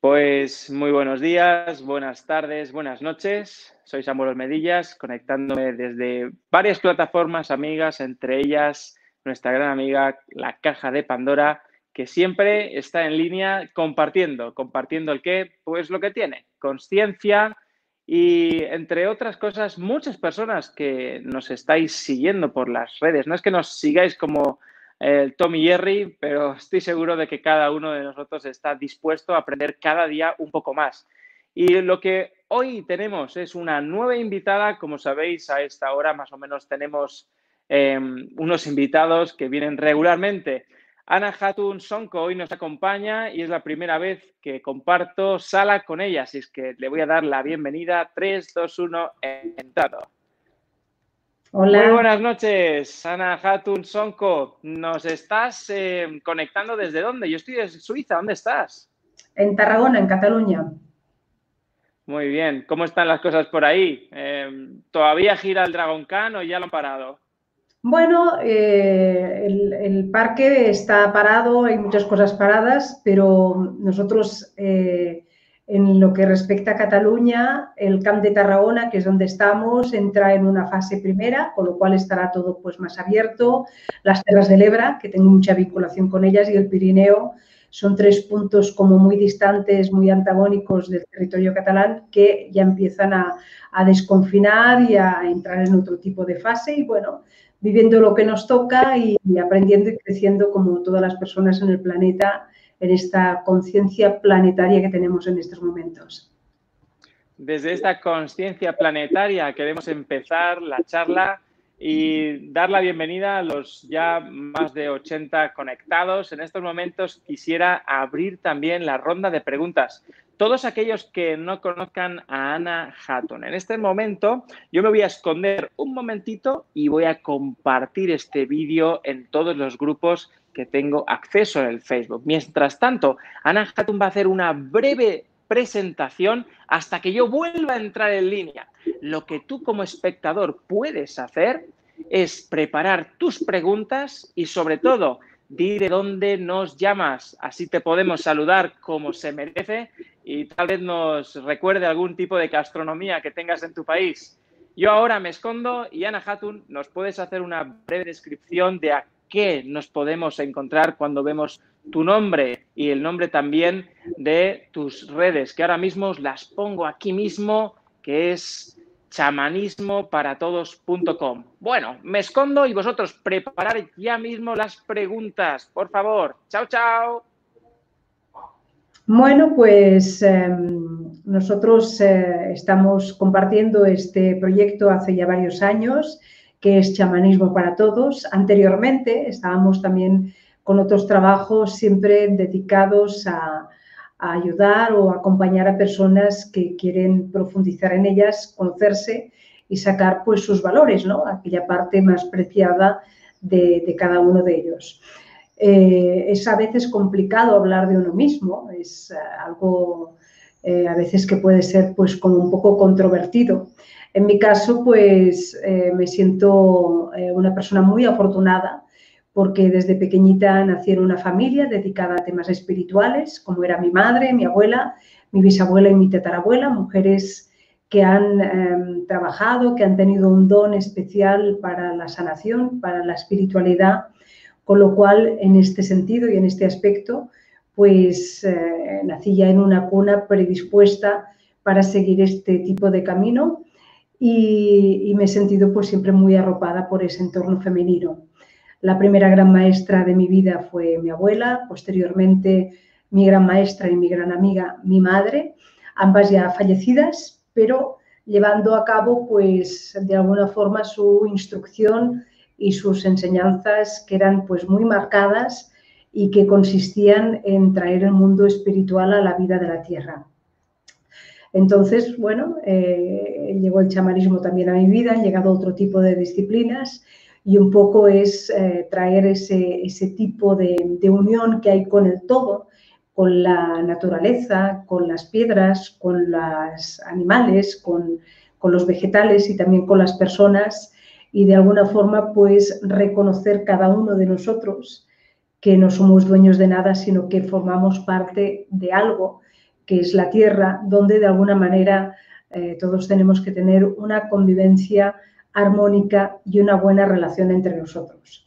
Pues muy buenos días, buenas tardes, buenas noches. Soy Samuel Medillas, conectándome desde varias plataformas amigas, entre ellas nuestra gran amiga La Caja de Pandora, que siempre está en línea compartiendo. ¿Compartiendo el qué? Pues lo que tiene, conciencia y, entre otras cosas, muchas personas que nos estáis siguiendo por las redes. No es que nos sigáis como el Tom y Jerry, pero estoy seguro de que cada uno de nosotros está dispuesto a aprender cada día un poco más. Y lo que hoy tenemos es una nueva invitada, como sabéis, a esta hora más o menos tenemos em, unos invitados que vienen regularmente. Ana Hatun Sonko hoy nos acompaña y es la primera vez que comparto sala con ella, así es que le voy a dar la bienvenida. 3, 2, 1, entrado. Hola. Muy buenas noches, Ana Hatun Sonko. ¿Nos estás eh, conectando desde dónde? Yo estoy desde Suiza. ¿Dónde estás? En Tarragona, en Cataluña. Muy bien. ¿Cómo están las cosas por ahí? Eh, ¿Todavía gira el Dragon Khan o ya lo han parado? Bueno, eh, el, parque está parado, hay muchas cosas paradas, pero nosotros en lo que respecta a Cataluña, el Camp de Tarragona, que es donde estamos, entra en una fase primera, con lo cual estará todo pues, más abierto. Las Terras del Ebra, que tengo mucha vinculación con ellas, y el Pirineo, son tres puntos como muy distantes, muy antagónicos del territorio catalán, que ya empiezan a, a desconfinar y a entrar en otro tipo de fase. Y bueno, viviendo lo que nos toca y aprendiendo y creciendo como todas las personas en el planeta en esta conciencia planetaria que tenemos en estos momentos. Desde esta conciencia planetaria queremos empezar la charla y dar la bienvenida a los ya más de 80 conectados. En estos momentos quisiera abrir también la ronda de preguntas. Todos aquellos que no conozcan a Ana Hatton, en este momento yo me voy a esconder un momentito y voy a compartir este vídeo en todos los grupos que tengo acceso en el Facebook. Mientras tanto, Ana Hatun va a hacer una breve presentación hasta que yo vuelva a entrar en línea. Lo que tú como espectador puedes hacer es preparar tus preguntas y sobre todo, di de dónde nos llamas. Así te podemos saludar como se merece y tal vez nos recuerde algún tipo de gastronomía que tengas en tu país. Yo ahora me escondo y Ana Hatun, ¿nos puedes hacer una breve descripción de a qué nos podemos encontrar cuando vemos tu nombre y el nombre también de tus redes, que ahora mismo las pongo aquí mismo, que es chamanismoparatodos.com. Bueno, me escondo y vosotros preparar ya mismo las preguntas, por favor. Chao, chao. Bueno, pues em, nosotros eh, estamos compartiendo este proyecto hace ya varios años que es Chamanismo para Todos. Anteriormente estábamos también con otros trabajos siempre dedicados a, ayudar o acompañar a personas que quieren profundizar en ellas, conocerse y sacar pues sus valores, ¿no? aquella parte más preciada de, cada uno de ellos. Eh, es a veces complicado hablar de uno mismo, es eh, algo eh, a veces que puede ser pues como un poco controvertido. En mi caso, pues me siento una persona muy afortunada porque desde pequeñita nací en una familia dedicada a temas espirituales, como era mi madre, mi abuela, mi bisabuela y mi tatarabuela, mujeres que han em, trabajado, que han tenido un don especial para la sanación, para la espiritualidad, con lo cual en este sentido y en este aspecto, pues eh, nací ya en una cuna predispuesta para seguir este tipo de camino y, me he sentido pues siempre muy arropada por ese entorno femenino. La primera gran maestra de mi vida fue mi abuela, posteriormente mi gran maestra y mi gran amiga, mi madre, ambas ya fallecidas, pero llevando a cabo pues de alguna forma su instrucción y sus enseñanzas que eran pues muy marcadas y que consistían en traer el mundo espiritual a la vida de la tierra. Entonces, bueno, eh, llegó el chamanismo también a mi vida, han llegado otro tipo de disciplinas y un poco es eh, traer ese, tipo de, unión que hay con el todo, con la naturaleza, con las piedras, con los animales, con, con los vegetales y también con las personas y de alguna forma pues reconocer cada uno de nosotros que no somos dueños de nada, sino que formamos parte de algo que es la tierra, donde de alguna manera eh, todos tenemos que tener una convivencia armónica y una buena relación entre nosotros.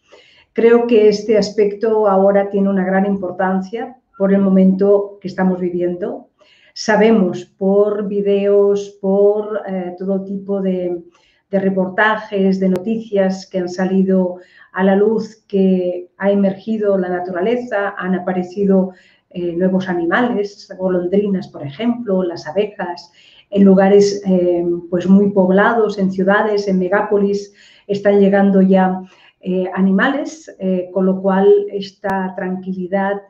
Creo que este aspecto ahora tiene una gran importancia por el momento que estamos viviendo. Sabemos por videos, por eh, todo tipo de, reportajes, de noticias que han salido a la luz, que ha emergido la naturaleza, han aparecido eh, nuevos animales, golondrinas, por ejemplo, las abejas, en lugares eh, pues muy poblados, en ciudades, en megápolis, están llegando ya eh, animales, eh, con lo cual esta tranquilidad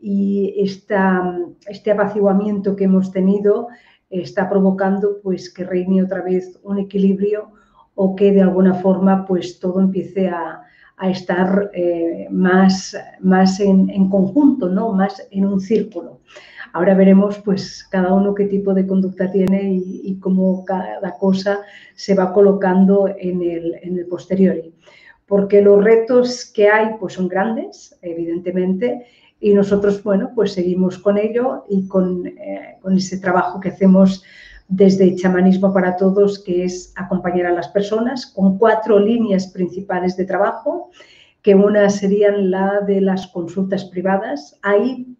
y esta, este apaciguamiento que hemos tenido está provocando pues que reine otra vez un equilibrio o que de alguna forma pues todo empiece a, a estar más, más en, en, conjunto, ¿no? más en un círculo. Ahora veremos pues cada uno qué tipo de conducta tiene y, cómo cada cosa se va colocando en el, en el posteriori. Porque los retos que hay pues son grandes, evidentemente, y nosotros, bueno, pues seguimos con ello y con, eh, con ese trabajo que hacemos desde Chamanismo para Todos, que es acompañar a las personas con cuatro líneas principales de trabajo, que una serían la de las consultas privadas. Ahí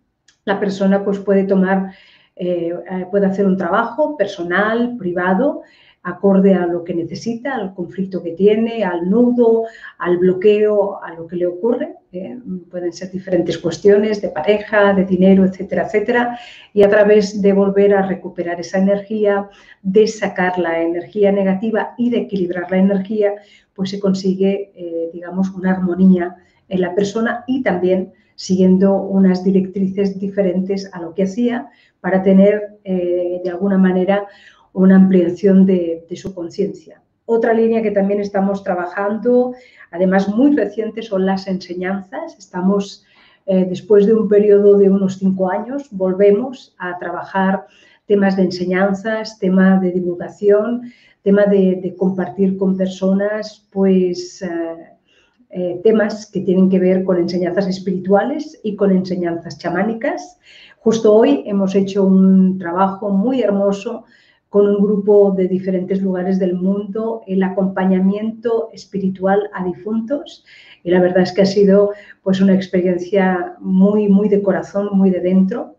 la persona pues, puede tomar, eh, eh, puede hacer un trabajo personal, privado, acorde a lo que necesita, al conflicto que tiene, al nudo, al bloqueo, a lo que le ocurre. Eh, pueden ser diferentes cuestiones de pareja, de dinero, etcétera, etcétera. Y a través de volver a recuperar esa energía, de sacar la energía negativa y de equilibrar la energía, pues se consigue, digamos, una armonía en la persona y también siguiendo unas directrices diferentes a lo que hacía para tener eh, de alguna manera una ampliación de, su conciencia. Otra línea que también estamos trabajando, además muy reciente, son las enseñanzas. Estamos, eh, después de un periodo de unos cinco años, volvemos a trabajar temas de enseñanzas, tema de divulgación, tema de, compartir con personas, pues eh, eh, temas que tienen que ver con enseñanzas espirituales y con enseñanzas chamánicas. Justo hoy hemos hecho un trabajo muy hermoso con un grupo de diferentes lugares del mundo, el acompañamiento espiritual a difuntos. Y la verdad es que ha sido pues, una experiencia muy, muy de corazón, muy de dentro.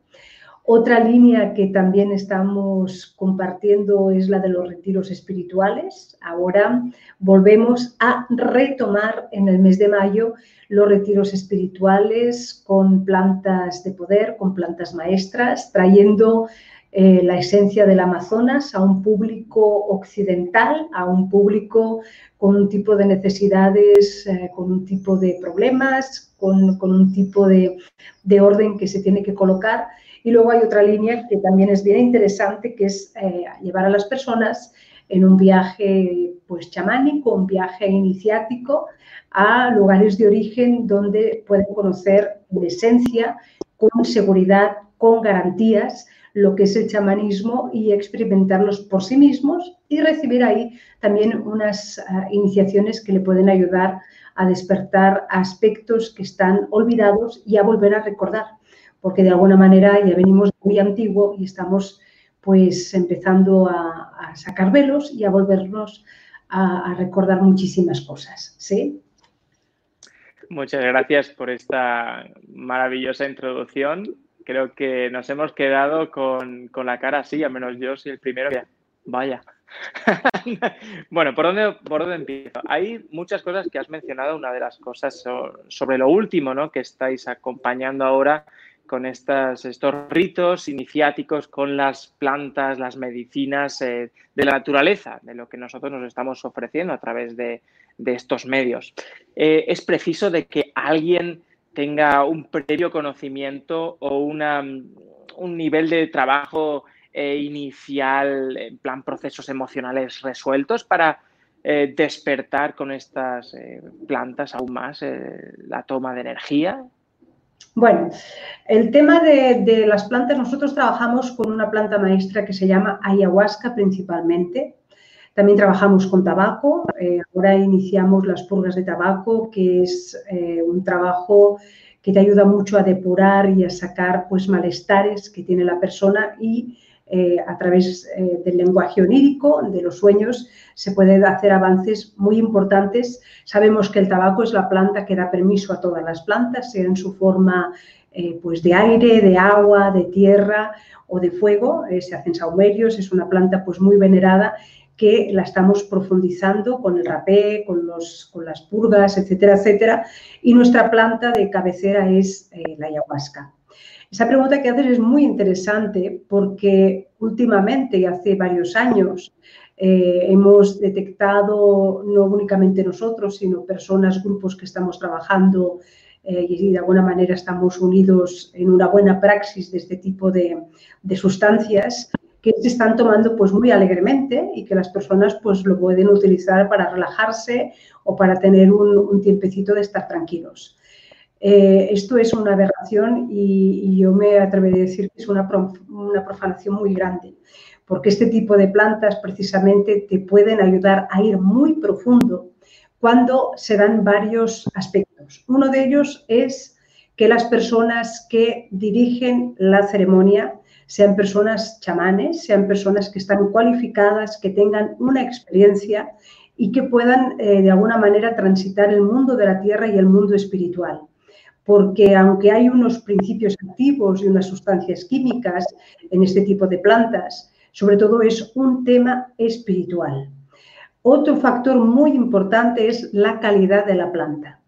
Otra línea que también estamos compartiendo es la de los retiros espirituales. Ahora volvemos a retomar en el mes de mayo los retiros espirituales con plantas de poder, con plantas maestras, trayendo eh, la esencia del Amazonas a un público occidental, a un público con un tipo de necesidades, eh, con un tipo de problemas, con, un tipo de, de orden que se tiene que colocar y luego hay otra línea que también es bien interesante, que es eh, llevar a las personas en un viaje pues chamánico, un viaje iniciático a lugares de origen donde pueden conocer en esencia, con seguridad, con garantías, lo que es el chamanismo y experimentarlos por sí mismos y recibir ahí también unas ah, iniciaciones que le pueden ayudar a despertar aspectos que están olvidados y a volver a recordar porque de alguna manera ya venimos muy antiguo y estamos pues empezando a, sacar velos y a volvernos a, recordar muchísimas cosas, ¿sí? Muchas gracias por esta maravillosa introducción. Creo que nos hemos quedado con, la cara así, al menos yo soy el primero. Vaya. bueno, ¿por dónde, ¿por dónde empiezo? Hay muchas cosas que has mencionado. Una de las cosas sobre lo último ¿no? que estáis acompañando ahora con estos ritos iniciáticos con las plantas, las medicinas eh, de la naturaleza, de lo que nosotros nos estamos ofreciendo a través de, estos medios. Eh, es preciso de que alguien tenga un previo conocimiento o un nivel de trabajo eh, inicial, en plan procesos emocionales resueltos para despertar con estas plantas aún más la toma de energía bueno, el tema de, las plantas, nosotros trabajamos con una planta maestra que se llama ayahuasca principalmente. También trabajamos con tabaco. Eh, ahora iniciamos las purgas de tabaco, que es eh, un trabajo que te ayuda mucho a depurar y a sacar pues malestares que tiene la persona y eh, a través eh, del lenguaje onírico, de los sueños, se pueden hacer avances muy importantes. Sabemos que el tabaco es la planta que da permiso a todas las plantas, sea en su forma eh, pues de aire, de agua, de tierra o de fuego. se hacen saumerios, es una planta pues muy venerada que la estamos profundizando con el rapé, con, los, con las purgas, etcétera, etcétera. Y nuestra planta de cabecera es la ayahuasca. Esa pregunta que haces es muy interesante porque últimamente, hace varios años, eh, hemos detectado, no únicamente nosotros, sino personas, grupos que estamos trabajando eh, y de alguna manera estamos unidos en una buena praxis de este tipo de, sustancias que se están tomando pues muy alegremente y que las personas pues lo pueden utilizar para relajarse o para tener un, un tiempecito de estar tranquilos. Eh, esto es una aberración y, yo me atrevería a decir que es una, una, profanación muy grande, porque este tipo de plantas precisamente te pueden ayudar a ir muy profundo cuando se dan varios aspectos. Uno de ellos es que las personas que dirigen la ceremonia sean personas chamanes, sean personas que están cualificadas, que tengan una experiencia y que puedan eh, de alguna manera transitar el mundo de la tierra y el mundo espiritual porque aunque hay unos principios activos y unas sustancias químicas en este tipo de plantas, sobre todo es un tema espiritual. Otro factor muy importante es la calidad de la planta.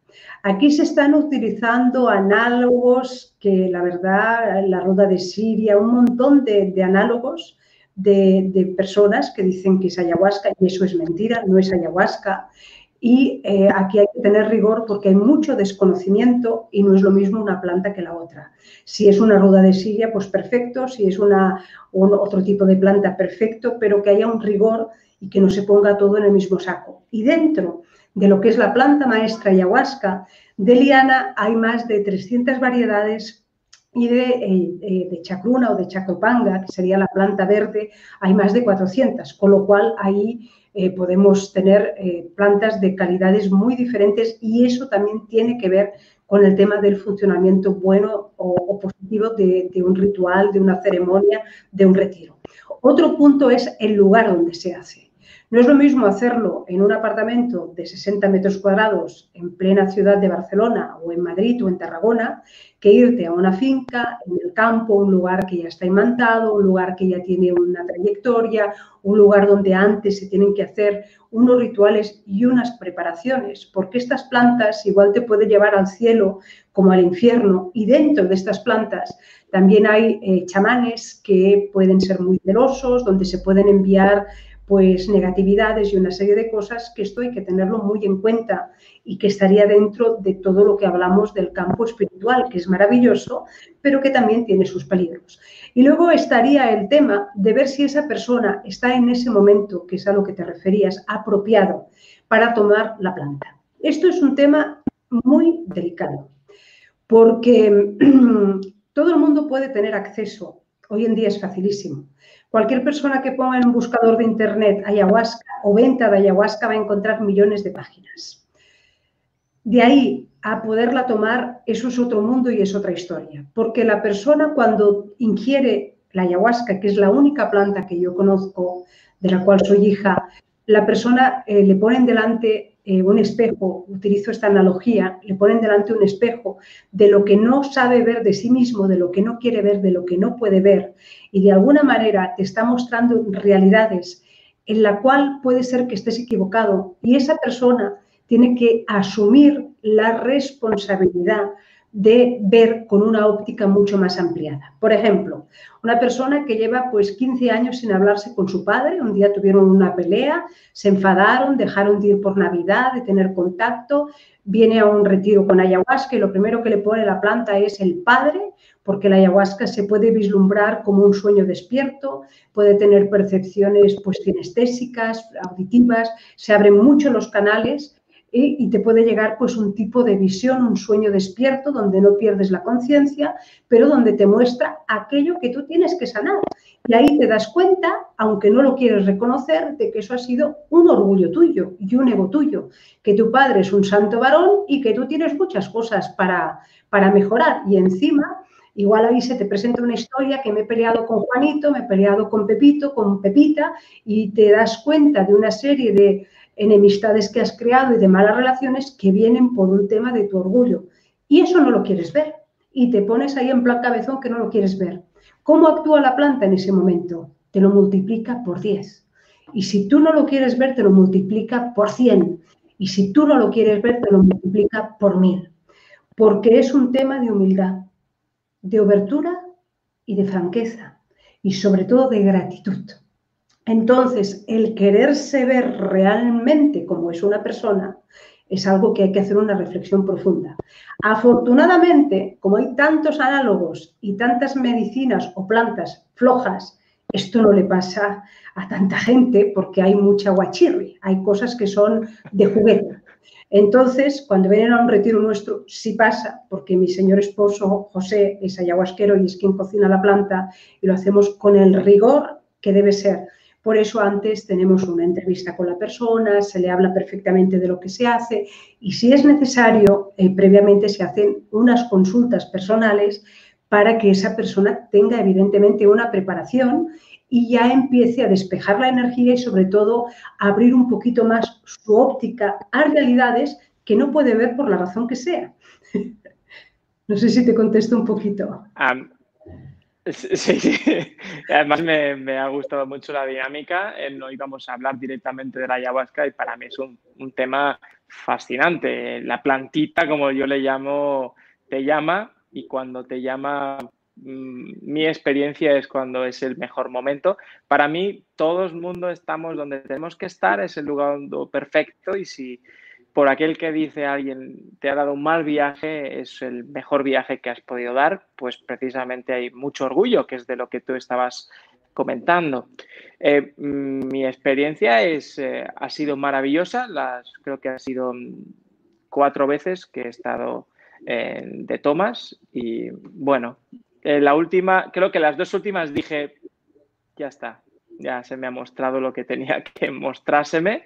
Aquí se están utilizando análogos que la verdad, la rueda de Siria, un montón de, análogos de, personas que dicen que es ayahuasca y eso es mentira, no es ayahuasca. Y eh, aquí hay que tener rigor porque hay mucho desconocimiento y no es lo mismo una planta que la otra. Si es una ruda de Siria, pues perfecto. Si es una, otro tipo de planta, perfecto, pero que haya un rigor y que no se ponga todo en el mismo saco. Y dentro de lo que es la planta maestra ayahuasca, de liana hay más de 300 variedades y de, eh, eh, de chacruna o de chacopanga, que sería la planta verde, hay más de 400, con lo cual ahí eh, podemos tener plantas de calidades muy diferentes y eso también tiene que ver con el tema del funcionamiento bueno o, positivo de, un ritual, de una ceremonia, de un retiro. Otro punto es el lugar donde se hace. No es lo mismo hacerlo en un apartamento de 60 metros cuadrados en plena ciudad de Barcelona o en Madrid o en Tarragona que irte a una finca, en el campo, un lugar que ya está imantado, un lugar que ya tiene una trayectoria, un lugar donde antes se tienen que hacer unos rituales y unas preparaciones, porque estas plantas igual te pueden llevar al cielo como al infierno y dentro de estas plantas también hay eh, chamanes que pueden ser muy celosos, donde se pueden enviar pues negatividades y una serie de cosas que esto hay que tenerlo muy en cuenta y que estaría dentro de todo lo que hablamos del campo espiritual, que es maravilloso, pero que también tiene sus peligros. Y luego estaría el tema de ver si esa persona está en ese momento, que es a lo que te referías, apropiado para tomar la planta. Esto es un tema muy delicado, porque todo el mundo puede tener acceso. Hoy en día es facilísimo Cualquier persona que ponga en un buscador de Internet ayahuasca o venta de ayahuasca va a encontrar millones de páginas. De ahí a poderla tomar, eso es otro mundo y es otra historia. Porque la persona cuando ingiere la ayahuasca, que es la única planta que yo conozco, de la cual soy hija, la persona eh, le ponen delante eh, un espejo, utilizo esta analogía, le ponen delante un espejo de lo que no sabe ver de sí mismo, de lo que no quiere ver, de lo que no puede ver, y de alguna manera te está mostrando realidades en la cual puede ser que estés equivocado. Y esa persona tiene que asumir la responsabilidad de ver con una óptica mucho más ampliada. Por ejemplo, una persona que lleva pues 15 años sin hablarse con su padre, un día tuvieron una pelea, se enfadaron, dejaron de ir por Navidad, de tener contacto, viene a un retiro con ayahuasca y lo primero que le pone la planta es el padre, porque la ayahuasca se puede vislumbrar como un sueño despierto, puede tener percepciones pues auditivas, se abren mucho los canales y, te puede llegar pues un tipo de visión, un sueño despierto donde no pierdes la conciencia, pero donde te muestra aquello que tú tienes que sanar. Y ahí te das cuenta, aunque no lo quieres reconocer, de que eso ha sido un orgullo tuyo y un ego tuyo, que tu padre es un santo varón y que tú tienes muchas cosas para, para mejorar. Y encima, igual ahí se te presenta una historia que me he peleado con Juanito, me he peleado con Pepito, con Pepita, y te das cuenta de una serie de enemistades que has creado y de malas relaciones que vienen por un tema de tu orgullo. Y eso no lo quieres ver. Y te pones ahí en plan cabezón que no lo quieres ver. ¿Cómo actúa la planta en ese momento? Te lo multiplica por 10. Y si tú no lo quieres ver, te lo multiplica por 100. Y si tú no lo quieres ver, te lo multiplica por 1000. Porque es un tema de humildad, de obertura y de franqueza. Y sobre todo de gratitud. Entonces, el quererse ver realmente como es una persona es algo que hay que hacer una reflexión profunda. Afortunadamente, como hay tantos análogos y tantas medicinas o plantas flojas, esto no le pasa a tanta gente porque hay mucha guachirri, hay cosas que son de juguete. Entonces, cuando vienen a un retiro nuestro, sí pasa, porque mi señor esposo José es ayahuasquero y es quien cocina la planta y lo hacemos con el rigor que debe ser. Por eso antes tenemos una entrevista con la persona, se le habla perfectamente de lo que se hace y si es necesario, eh, previamente se hacen unas consultas personales para que esa persona tenga evidentemente una preparación y ya empiece a despejar la energía y sobre todo a abrir un poquito más su óptica a realidades que no puede ver por la razón que sea. no sé si te contesto un poquito. Sí, además me, ha gustado mucho la dinámica. No íbamos a hablar directamente de la ayahuasca y para mí es un, tema fascinante. La plantita, como yo le llamo, te llama y cuando te llama, mm, mi experiencia es cuando es el mejor momento. Para mí, todo el mundo estamos donde tenemos que estar, es el lugar perfecto y si por aquel que dice alguien te ha dado un mal viaje, es el mejor viaje que has podido dar, pues precisamente hay mucho orgullo, que es de lo que tú estabas comentando. Eh, mi experiencia es, eh, ha sido maravillosa, las, creo que ha sido cuatro veces que he estado de tomas y bueno, la última, creo que las dos últimas dije, ya está, ya se me ha mostrado lo que tenía que mostrárseme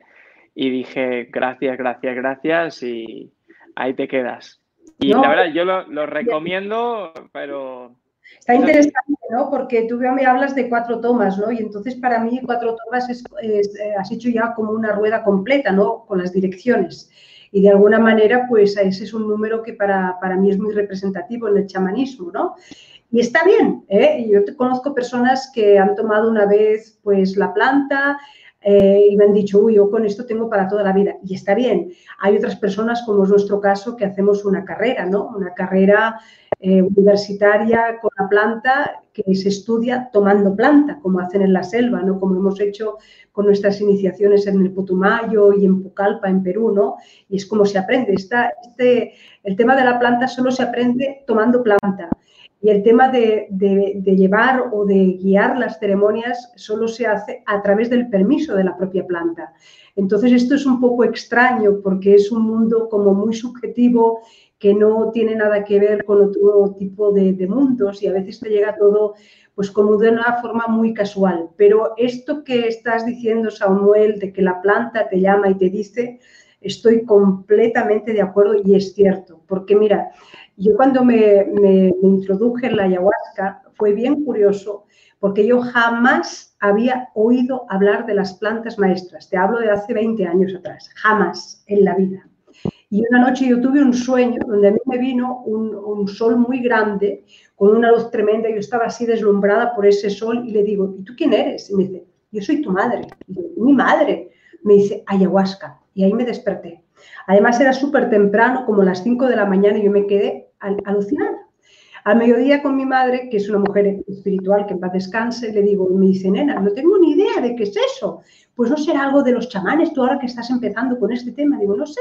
y dije, gracias, gracias, gracias y ahí te quedas. Y la verdad, yo lo, recomiendo, pero... Está interesante, ¿no? Porque tú me hablas de cuatro tomas, ¿no? Y entonces para mí cuatro tomas es, eh, has hecho ya como una rueda completa, ¿no? Con las direcciones. Y de alguna manera, pues ese es un número que para, para mí es muy representativo en el chamanismo, ¿no? Y está bien, ¿eh? Yo conozco personas que han tomado una vez, pues, la planta, eh, y me han dicho, uy, yo con esto tengo para toda la vida. Y está bien. Hay otras personas, como es nuestro caso, que hacemos una carrera, ¿no? Una carrera eh, universitaria con la planta que se estudia tomando planta, como hacen en la selva, ¿no? Como hemos hecho con nuestras iniciaciones en el Putumayo y en Pucallpa, en Perú, ¿no? Y es como se aprende. Está, este, el tema de la planta solo se aprende tomando planta. Y el tema de, llevar o de guiar las ceremonias solo se hace a través del permiso de la propia planta. Entonces esto es un poco extraño porque es un mundo como muy subjetivo que no tiene nada que ver con otro tipo de, de mundos y a veces te llega todo pues como de una forma muy casual. Pero esto que estás diciendo, Samuel, de que la planta te llama y te dice, estoy completamente de acuerdo y es cierto, porque mira, yo cuando me, introduje en la ayahuasca fue bien curioso porque yo jamás había oído hablar de las plantas maestras. Te hablo de hace 20 años atrás, jamás en la vida. Y una noche yo tuve un sueño donde a mí me vino un, sol muy grande, con una luz tremenda, yo estaba así deslumbrada por ese sol y le digo, ¿y tú quién eres? Y me dice, yo soy tu madre. Y yo, mi madre. Me dice, ayahuasca. Y ahí me desperté. Además era súper temprano, como las 5 de la mañana, y yo me quedé alucinada. Al mediodía con mi madre, que es una mujer espiritual que en paz descanse, le digo, me dice, nena, no tengo ni idea de qué es eso. Pues no será algo de los chamanes, tú ahora que estás empezando con este tema. Digo, no sé.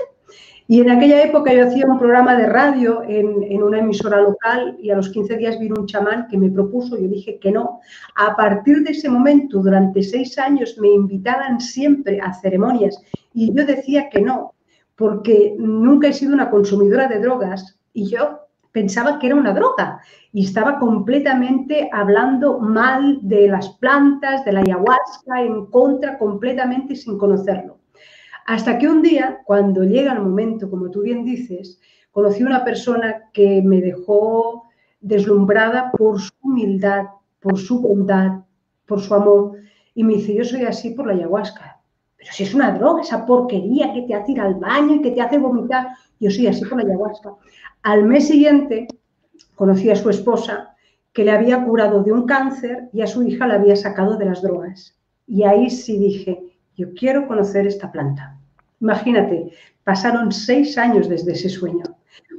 Y en aquella época yo hacía un programa de radio en, en, una emisora local y a los 15 días vino un chamán que me propuso, yo dije que no. A partir de ese momento, durante seis años, me invitaban siempre a ceremonias y yo decía que no, porque nunca he sido una consumidora de drogas y yo pensaba que era una droga y estaba completamente hablando mal de las plantas, de la ayahuasca, en contra completamente sin conocerlo. Hasta que un día, cuando llega el momento, como tú bien dices, conocí una persona que me dejó deslumbrada por su humildad, por su bondad, por su amor, y me dice, yo soy así por la ayahuasca. Pero si es una droga, esa porquería que te hace ir al baño y que te hace vomitar, yo soy así por la ayahuasca. Al mes siguiente conocí a su esposa que le había curado de un cáncer y a su hija la había sacado de las drogas. Y ahí sí dije, yo quiero conocer esta planta. Imagínate, pasaron seis años desde ese sueño,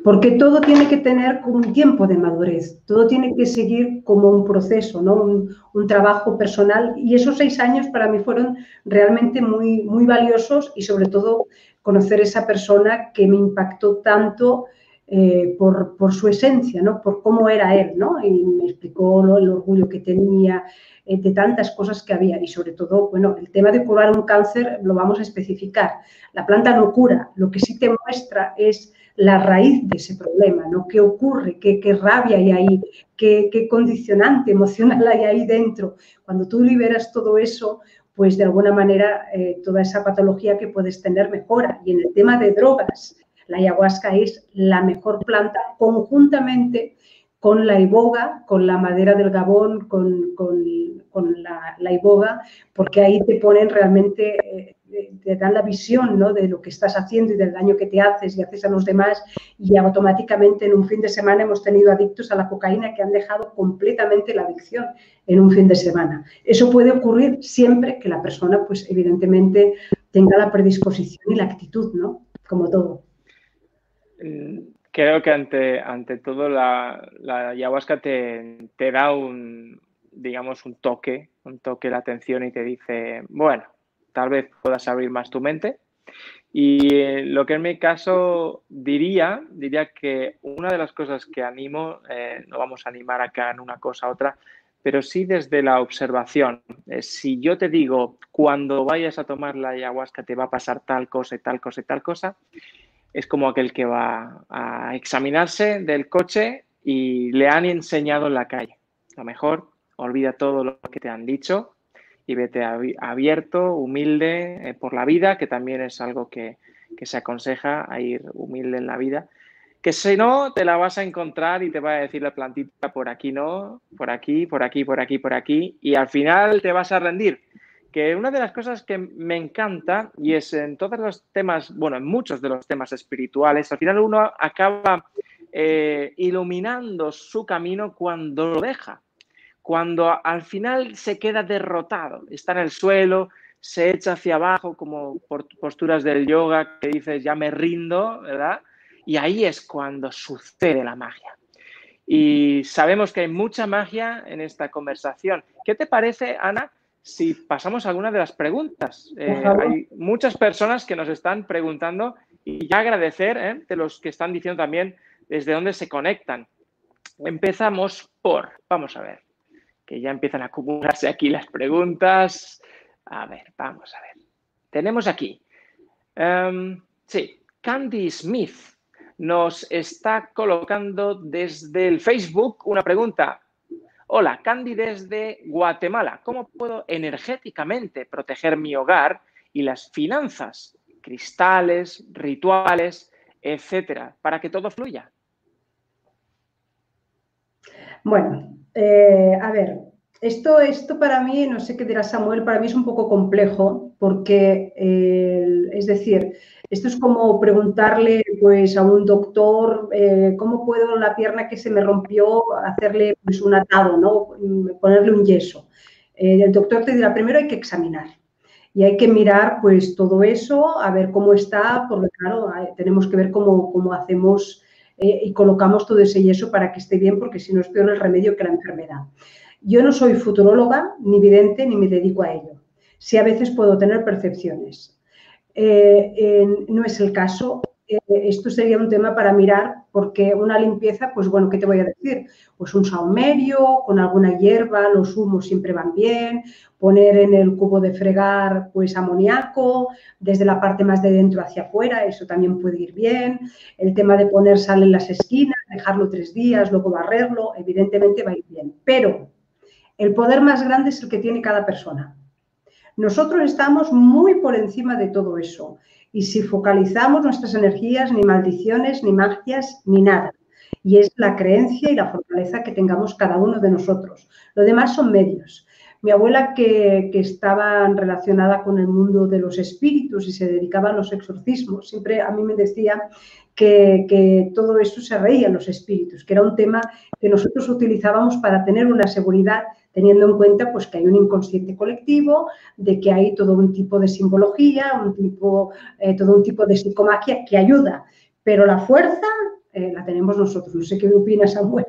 porque todo tiene que tener un tiempo de madurez, todo tiene que seguir como un proceso, ¿no? un, trabajo personal. Y esos seis años para mí fueron realmente muy, muy valiosos y sobre todo conocer esa persona que me impactó tanto eh, por, su esencia, ¿no? por cómo era él, ¿no? y me explicó el orgullo que tenía eh, de tantas cosas que había y sobre todo, bueno, el tema de curar un cáncer lo vamos a especificar. La planta no cura, lo que sí te muestra es la raíz de ese problema, ¿no? ¿Qué ocurre? ¿Qué, rabia hay ahí? ¿Qué, ¿Qué, condicionante emocional hay ahí dentro? Cuando tú liberas todo eso, pues de alguna manera eh, toda esa patología que puedes tener mejora. Y en el tema de drogas, la ayahuasca es la mejor planta conjuntamente con la iboga, con la madera del gabón, con, la, iboga, porque ahí te ponen realmente, eh, te dan la visión ¿no? de lo que estás haciendo y del daño que te haces y haces a los demás y automáticamente en un fin de semana hemos tenido adictos a la cocaína que han dejado completamente la adicción en un fin de semana. Eso puede ocurrir siempre que la persona, pues evidentemente, tenga la predisposición y la actitud, ¿no? Como todo. Mm, creo que ante, ante todo la, la ayahuasca te, te, da un, digamos, un toque, un toque de atención y te dice, bueno, tal vez puedas abrir más tu mente. Y eh, lo que en mi caso diría, diría que una de las cosas que animo, eh, no vamos a animar acá en una cosa u otra, pero sí desde la observación. Eh, si yo te digo, cuando vayas a tomar la ayahuasca te va a pasar tal cosa y tal cosa y tal cosa, es como aquel que va a examinarse del coche y le han enseñado en la calle. A lo mejor olvida todo lo que te han dicho y vete abierto, humilde eh, por la vida, que también es algo que, se aconseja a ir humilde en la vida. Que si no, te la vas a encontrar y te va a decir la plantita por aquí no, por aquí, por aquí, por aquí, por aquí, y al final te vas a rendir que una de las cosas que me encanta, y es en todos los temas, bueno, en muchos de los temas espirituales, al final uno acaba eh, iluminando su camino cuando lo deja, cuando al final se queda derrotado, está en el suelo, se echa hacia abajo como por posturas del yoga que dices ya me rindo, ¿verdad? Y ahí es cuando sucede la magia. Y sabemos que hay mucha magia en esta conversación. ¿Qué te parece, Ana, si pasamos a alguna de las preguntas. Eh, hay muchas personas que nos están preguntando y ya agradecer eh, de los que están diciendo también desde dónde se conectan. Empezamos por, vamos a ver, que ya empiezan a acumularse aquí las preguntas. A ver, vamos a ver. Tenemos aquí, em, sí, Candy Smith nos está colocando desde el Facebook una pregunta. Hola, Candy desde Guatemala. ¿Cómo puedo energéticamente proteger mi hogar y las finanzas, cristales, rituales, etcétera, para que todo fluya? Bueno, eh, a ver, esto, esto para mí, no sé qué dirá Samuel, para mí es un poco complejo porque, es decir, esto es como preguntarle pues, a un doctor eh, cómo puedo la pierna que se me rompió hacerle pues, un atado, ¿no? ponerle un yeso. Eh, el doctor te dirá, primero hay que examinar y hay que mirar pues todo eso, a ver cómo está, porque claro, tenemos que ver cómo, cómo hacemos eh, y colocamos todo ese yeso para que esté bien, porque si no es peor el remedio que la enfermedad. Yo no soy futuróloga, ni vidente, ni me dedico a ello. Sí a veces puedo tener percepciones. Eh, no es el caso. Eh, esto sería un tema para mirar, porque una limpieza, pues bueno, ¿qué te voy a decir? Pues un saumerio con alguna hierba, los humos siempre van bien, poner en el cubo de fregar, pues amoníaco, desde la parte más de dentro hacia afuera, eso también puede ir bien. El tema de poner sal en las esquinas, dejarlo tres días, luego barrerlo, evidentemente va a ir bien. Pero el poder más grande es el que tiene cada persona. Nosotros estamos muy por encima de todo eso. Y si focalizamos nuestras energías, ni maldiciones, ni magias, ni nada. Y es la creencia y la fortaleza que tengamos cada uno de nosotros. Lo demás son medios. Mi abuela, que, estaba relacionada con el mundo de los espíritus y se dedicaba a los exorcismos, siempre a mí me decía que, que, todo eso se reía los espíritus, que era un tema que nosotros utilizábamos para tener una seguridad teniendo en cuenta pues, que hay un inconsciente colectivo, de que hay todo un tipo de simbología, un tipo, eh, todo un tipo de psicomagia que ayuda, pero la fuerza eh, la tenemos nosotros. No sé qué opinas, Samuel.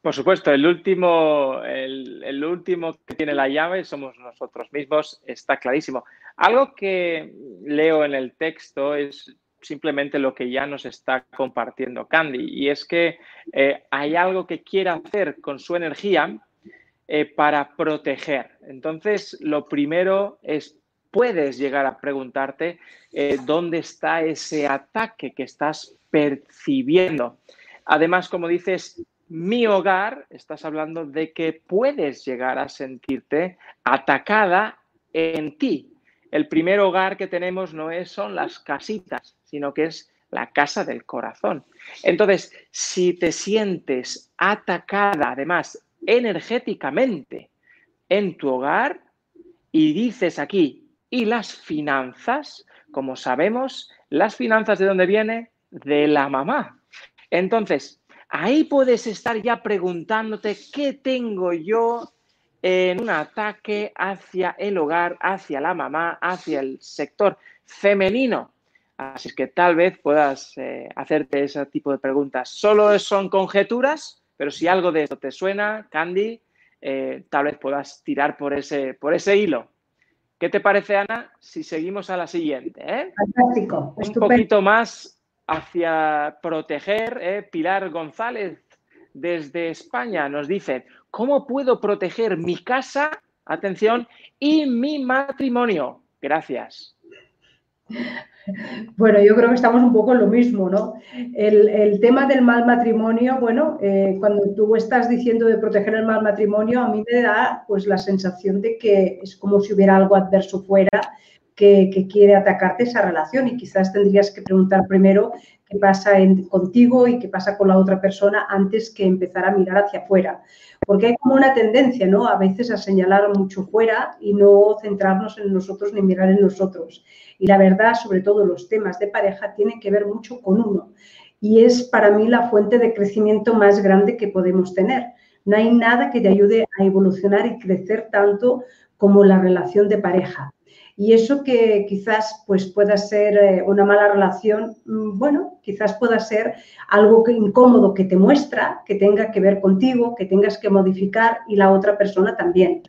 Por supuesto, el último, el, último que tiene la llave somos nosotros mismos, está clarísimo. Algo que leo en el texto es simplemente lo que ya nos está compartiendo Candy. Y es que eh, hay algo que quiere hacer con su energía eh, para proteger. Entonces, lo primero es, puedes llegar a preguntarte eh, dónde está ese ataque que estás percibiendo. Además, como dices, mi hogar, estás hablando de que puedes llegar a sentirte atacada en ti. El primer hogar que tenemos no es, son las casitas, sino que es la casa del corazón. Entonces, si te sientes atacada, además, energéticamente en tu hogar, y dices aquí, y las finanzas, como sabemos, las finanzas de dónde viene? De la mamá. Entonces, ahí puedes estar ya preguntándote qué tengo yo en un ataque hacia el hogar, hacia la mamá, hacia el sector femenino. Así es que tal vez puedas eh, hacerte ese tipo de preguntas. Solo son conjeturas, pero si algo de esto te suena, Candy, eh, tal vez puedas tirar por ese, por ese hilo. ¿Qué te parece, Ana, si seguimos a la siguiente? Eh? Fantástico. Un poquito más hacia proteger. Pilar González, desde España, nos dice, ¿cómo puedo proteger mi casa, atención, y mi matrimonio? Gracias. Bueno, yo creo que estamos un poco en lo mismo, ¿no? El, tema del mal matrimonio, bueno, eh, cuando tú estás diciendo de proteger el mal matrimonio, a mí me da pues la sensación de que es como si hubiera algo adverso fuera que, quiere atacarte esa relación y quizás tendrías que preguntar primero qué pasa contigo y qué pasa con la otra persona antes que empezar a mirar hacia afuera. Porque hay como una tendencia, ¿no? A veces a señalar mucho fuera y no centrarnos en nosotros ni mirar en nosotros. Y la verdad, sobre todo los temas de pareja, tienen que ver mucho con uno. Y es para mí la fuente de crecimiento más grande que podemos tener. No hay nada que te ayude a evolucionar y crecer tanto como la relación de pareja. Y eso que quizás pues, pueda ser eh, una mala relación, mm, bueno, quizás pueda ser algo incómodo que te muestra, que tenga que ver contigo, que tengas que modificar y la otra persona también.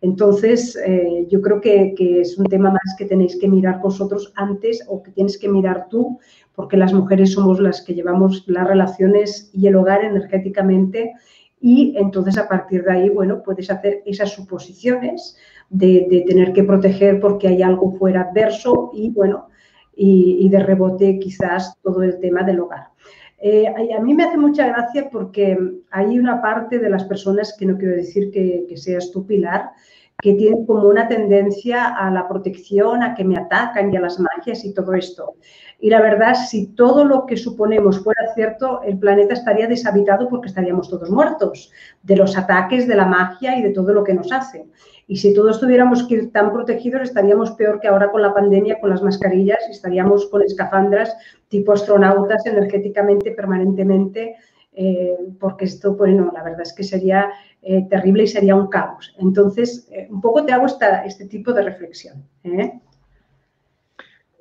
Entonces, eh, yo creo que, que, es un tema más que tenéis que mirar vosotros antes o que tienes que mirar tú, porque las mujeres somos las que llevamos las relaciones y el hogar energéticamente y entonces a partir de ahí, bueno, puedes hacer esas suposiciones de, tener que proteger porque hay algo fuera adverso y, bueno, y, de rebote quizás todo el tema del hogar. Eh, a mí me hace mucha gracia porque hay una parte de las personas, que no quiero decir que, que seas tú, Pilar, que tienen como una tendencia a la protección, a que me atacan y a las magias y todo esto. Y la verdad, si todo lo que suponemos fuera cierto, el planeta estaría deshabitado porque estaríamos todos muertos de los ataques, de la magia y de todo lo que nos hacen. Y si todos tuviéramos que ir tan protegidos, estaríamos peor que ahora con la pandemia, con las mascarillas, estaríamos con escafandras tipo astronautas energéticamente, permanentemente, eh, porque esto, bueno, la verdad es que sería eh, terrible y sería un caos. Entonces, eh, un poco te hago esta, este tipo de reflexión.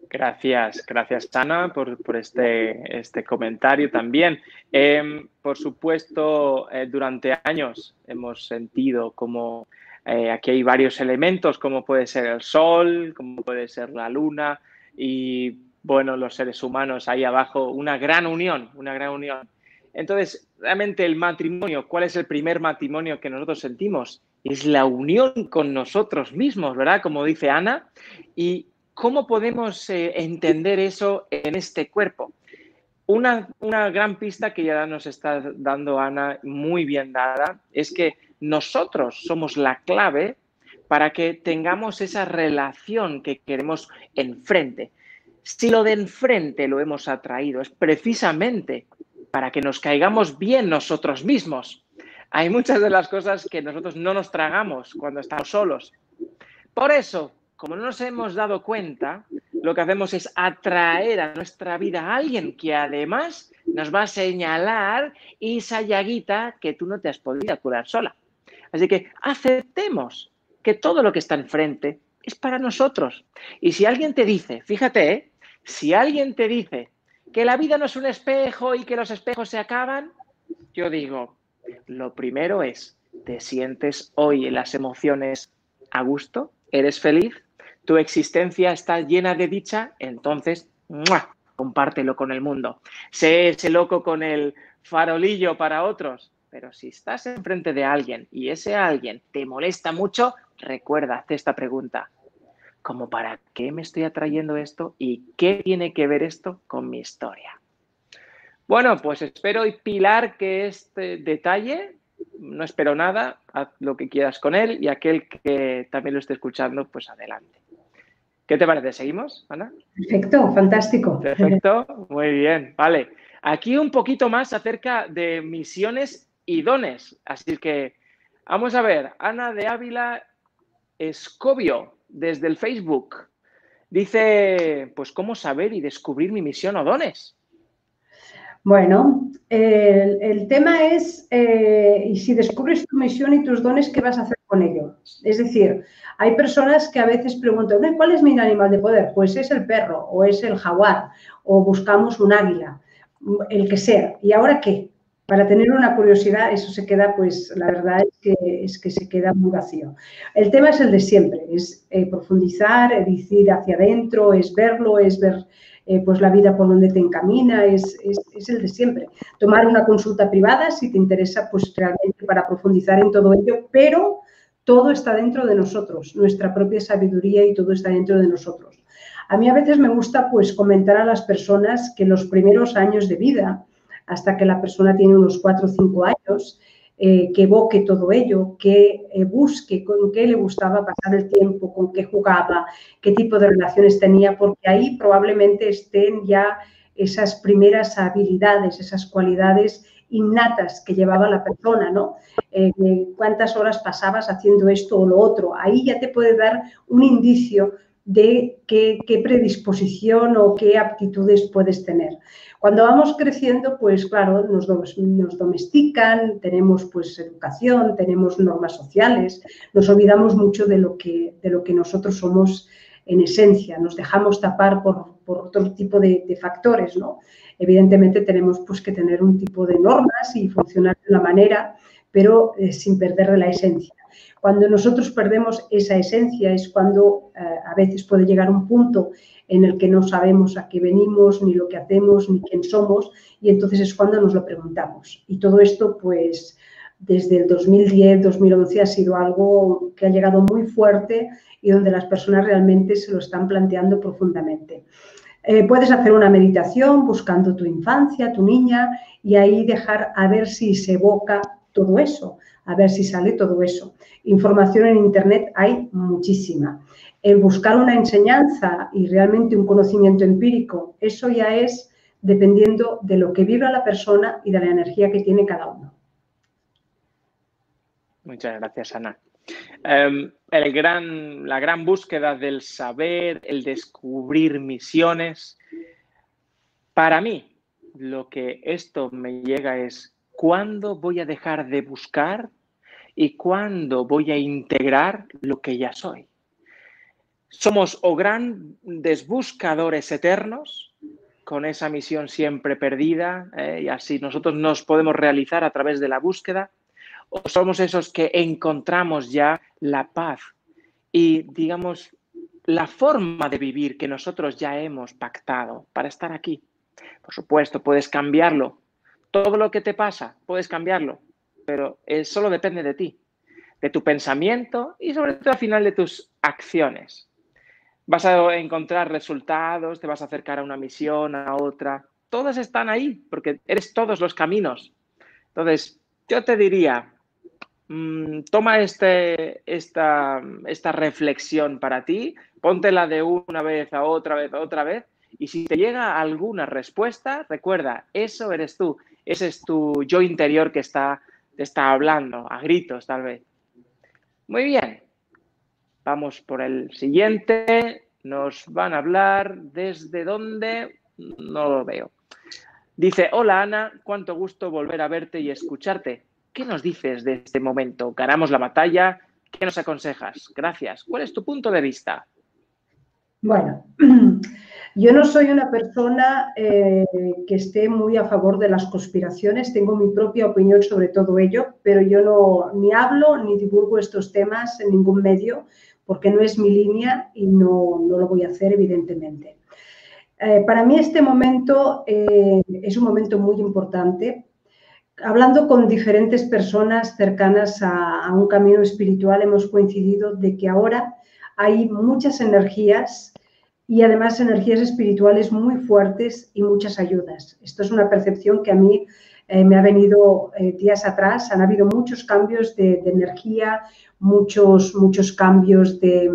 Gracias, gracias Ana por, por este, este, comentario también. Em, por supuesto, durante años hemos sentido como eh, aquí hay varios elementos, como puede ser el sol, como puede ser la luna, y bueno, los seres humanos ahí abajo, una gran unión, una gran unión. Entonces, realmente el matrimonio, ¿cuál es el primer matrimonio que nosotros sentimos? Es la unión con nosotros mismos, ¿verdad? Como dice Ana. ¿Y cómo podemos eh, entender eso en este cuerpo? Una, una gran pista que ya nos está dando Ana, muy bien dada, es que nosotros somos la clave para que tengamos esa relación que queremos enfrente. Si lo de enfrente lo hemos atraído, es precisamente para que nos caigamos bien nosotros mismos. Hay muchas de las cosas que nosotros no nos tragamos cuando estamos solos. Por eso, como no nos hemos dado cuenta, lo que hacemos es atraer a nuestra vida a alguien que además nos va a señalar esa llaguita que tú no te has podido curar sola. Así que aceptemos que todo lo que está enfrente es para nosotros. Y si alguien te dice, fíjate, ¿eh? si alguien te dice que la vida no es un espejo y que los espejos se acaban, yo digo, lo primero es, ¿te sientes hoy en las emociones a gusto? ¿Eres feliz? ¿Tu existencia está llena de dicha? Entonces, compártelo con el mundo. Sé ese loco con el farolillo para otros, pero si estás enfrente de alguien y ese alguien te molesta mucho, recuerda, esta pregunta. ¿Como para qué me estoy atrayendo esto y qué tiene que ver esto con mi historia? Bueno, pues espero, Pilar, que este detalle, no espero nada, haz lo que quieras con él y aquel que también lo esté escuchando, pues adelante. ¿Qué te parece? ¿Seguimos, Ana? Perfecto, fantástico. Perfecto, muy bien, vale. Aquí un poquito más acerca de misiones y dones. Así que vamos a ver, Ana de Ávila Escobio, desde el Facebook, dice, pues, ¿cómo saber y descubrir mi misión o dones? Bueno, el, tema es, eh, y si descubres tu misión y tus dones, ¿qué vas a hacer con ello? Es decir, hay personas que a veces preguntan, ¿cuál es mi animal de poder? Pues es el perro, o es el jaguar, o buscamos un águila, el que sea. ¿Y ahora qué? Para tener una curiosidad, eso se queda, pues la verdad es que, es que se queda muy vacío. El tema es el de siempre, es eh, profundizar, es ir hacia adentro, es verlo, es ver eh, pues la vida por donde te encamina, es, es, el de siempre. Tomar una consulta privada si te interesa, pues realmente para profundizar en todo ello, pero todo está dentro de nosotros, nuestra propia sabiduría y todo está dentro de nosotros. A mí a veces me gusta pues comentar a las personas que los primeros años de vida, hasta que la persona tiene unos cuatro o cinco años, eh, que evoque todo ello, que eh, busque con qué le gustaba pasar el tiempo, con qué jugaba, qué tipo de relaciones tenía, porque ahí probablemente estén ya esas primeras habilidades, esas cualidades innatas que llevaba la persona, ¿no? Eh, cuántas horas pasabas haciendo esto o lo otro. Ahí ya te puede dar un indicio de qué, predisposición o qué aptitudes puedes tener. Cuando vamos creciendo, pues claro, nos, domestican, tenemos pues educación, tenemos normas sociales, nos olvidamos mucho de lo que, de lo que nosotros somos en esencia, nos dejamos tapar por, otro tipo de, factores, ¿no? Evidentemente tenemos pues que tener un tipo de normas y funcionar de una manera, pero eh, sin perder la esencia. Cuando nosotros perdemos esa esencia es cuando eh, a veces puede llegar un punto en el que no sabemos a qué venimos, ni lo que hacemos, ni quién somos, y entonces es cuando nos lo preguntamos. Y todo esto, pues, desde el 2010, 2011 ha sido algo que ha llegado muy fuerte y donde las personas realmente se lo están planteando profundamente. Eh, puedes hacer una meditación buscando tu infancia, tu niña, y ahí dejar a ver si se evoca todo eso, a ver si sale todo eso. Información en Internet hay muchísima. El buscar una enseñanza y realmente un conocimiento empírico, eso ya es dependiendo de lo que vibra la persona y de la energía que tiene cada uno. Muchas gracias, Ana. Em, el gran, la gran búsqueda del saber, el descubrir misiones. Para mí, lo que esto me llega es cuándo voy a dejar de buscar y cuándo voy a integrar lo que ya soy. Somos o grandes buscadores eternos con esa misión siempre perdida eh, y así nosotros nos podemos realizar a través de la búsqueda o somos esos que encontramos ya la paz y digamos la forma de vivir que nosotros ya hemos pactado para estar aquí. Por supuesto, puedes cambiarlo. Todo lo que te pasa, puedes cambiarlo, pero solo depende de ti, de tu pensamiento y sobre todo al final de tus acciones. Vas a encontrar resultados, te vas a acercar a una misión, a otra. Todas están ahí porque eres todos los caminos. Entonces, yo te diría, mm, toma este, esta, esta reflexión para ti, póntela de una vez a otra vez a otra vez y si te llega alguna respuesta, recuerda, eso eres tú, ese es tu yo interior que está, te está hablando, a gritos tal vez. Muy bien, vamos por el siguiente. Nos van a hablar desde dónde, no lo veo. Dice, hola Ana, cuánto gusto volver a verte y escucharte. ¿Qué nos dices de este momento? ¿Ganamos la batalla? ¿Qué nos aconsejas? Gracias. ¿Cuál es tu punto de vista? Bueno, yo no soy una persona eh, que esté muy a favor de las conspiraciones, tengo mi propia opinión sobre todo ello, pero yo no ni hablo ni divulgo estos temas en ningún medio porque no es mi línea y no, lo voy a hacer evidentemente. Eh, para mí este momento eh, es un momento muy importante. Hablando con diferentes personas cercanas a un camino espiritual, hemos coincidido de que ahora hay muchas energías y además energías espirituales muy fuertes y muchas ayudas. Esto es una percepción que a mí eh, me ha venido eh, días atrás. Han habido muchos cambios de, energía, muchos, muchos cambios eh,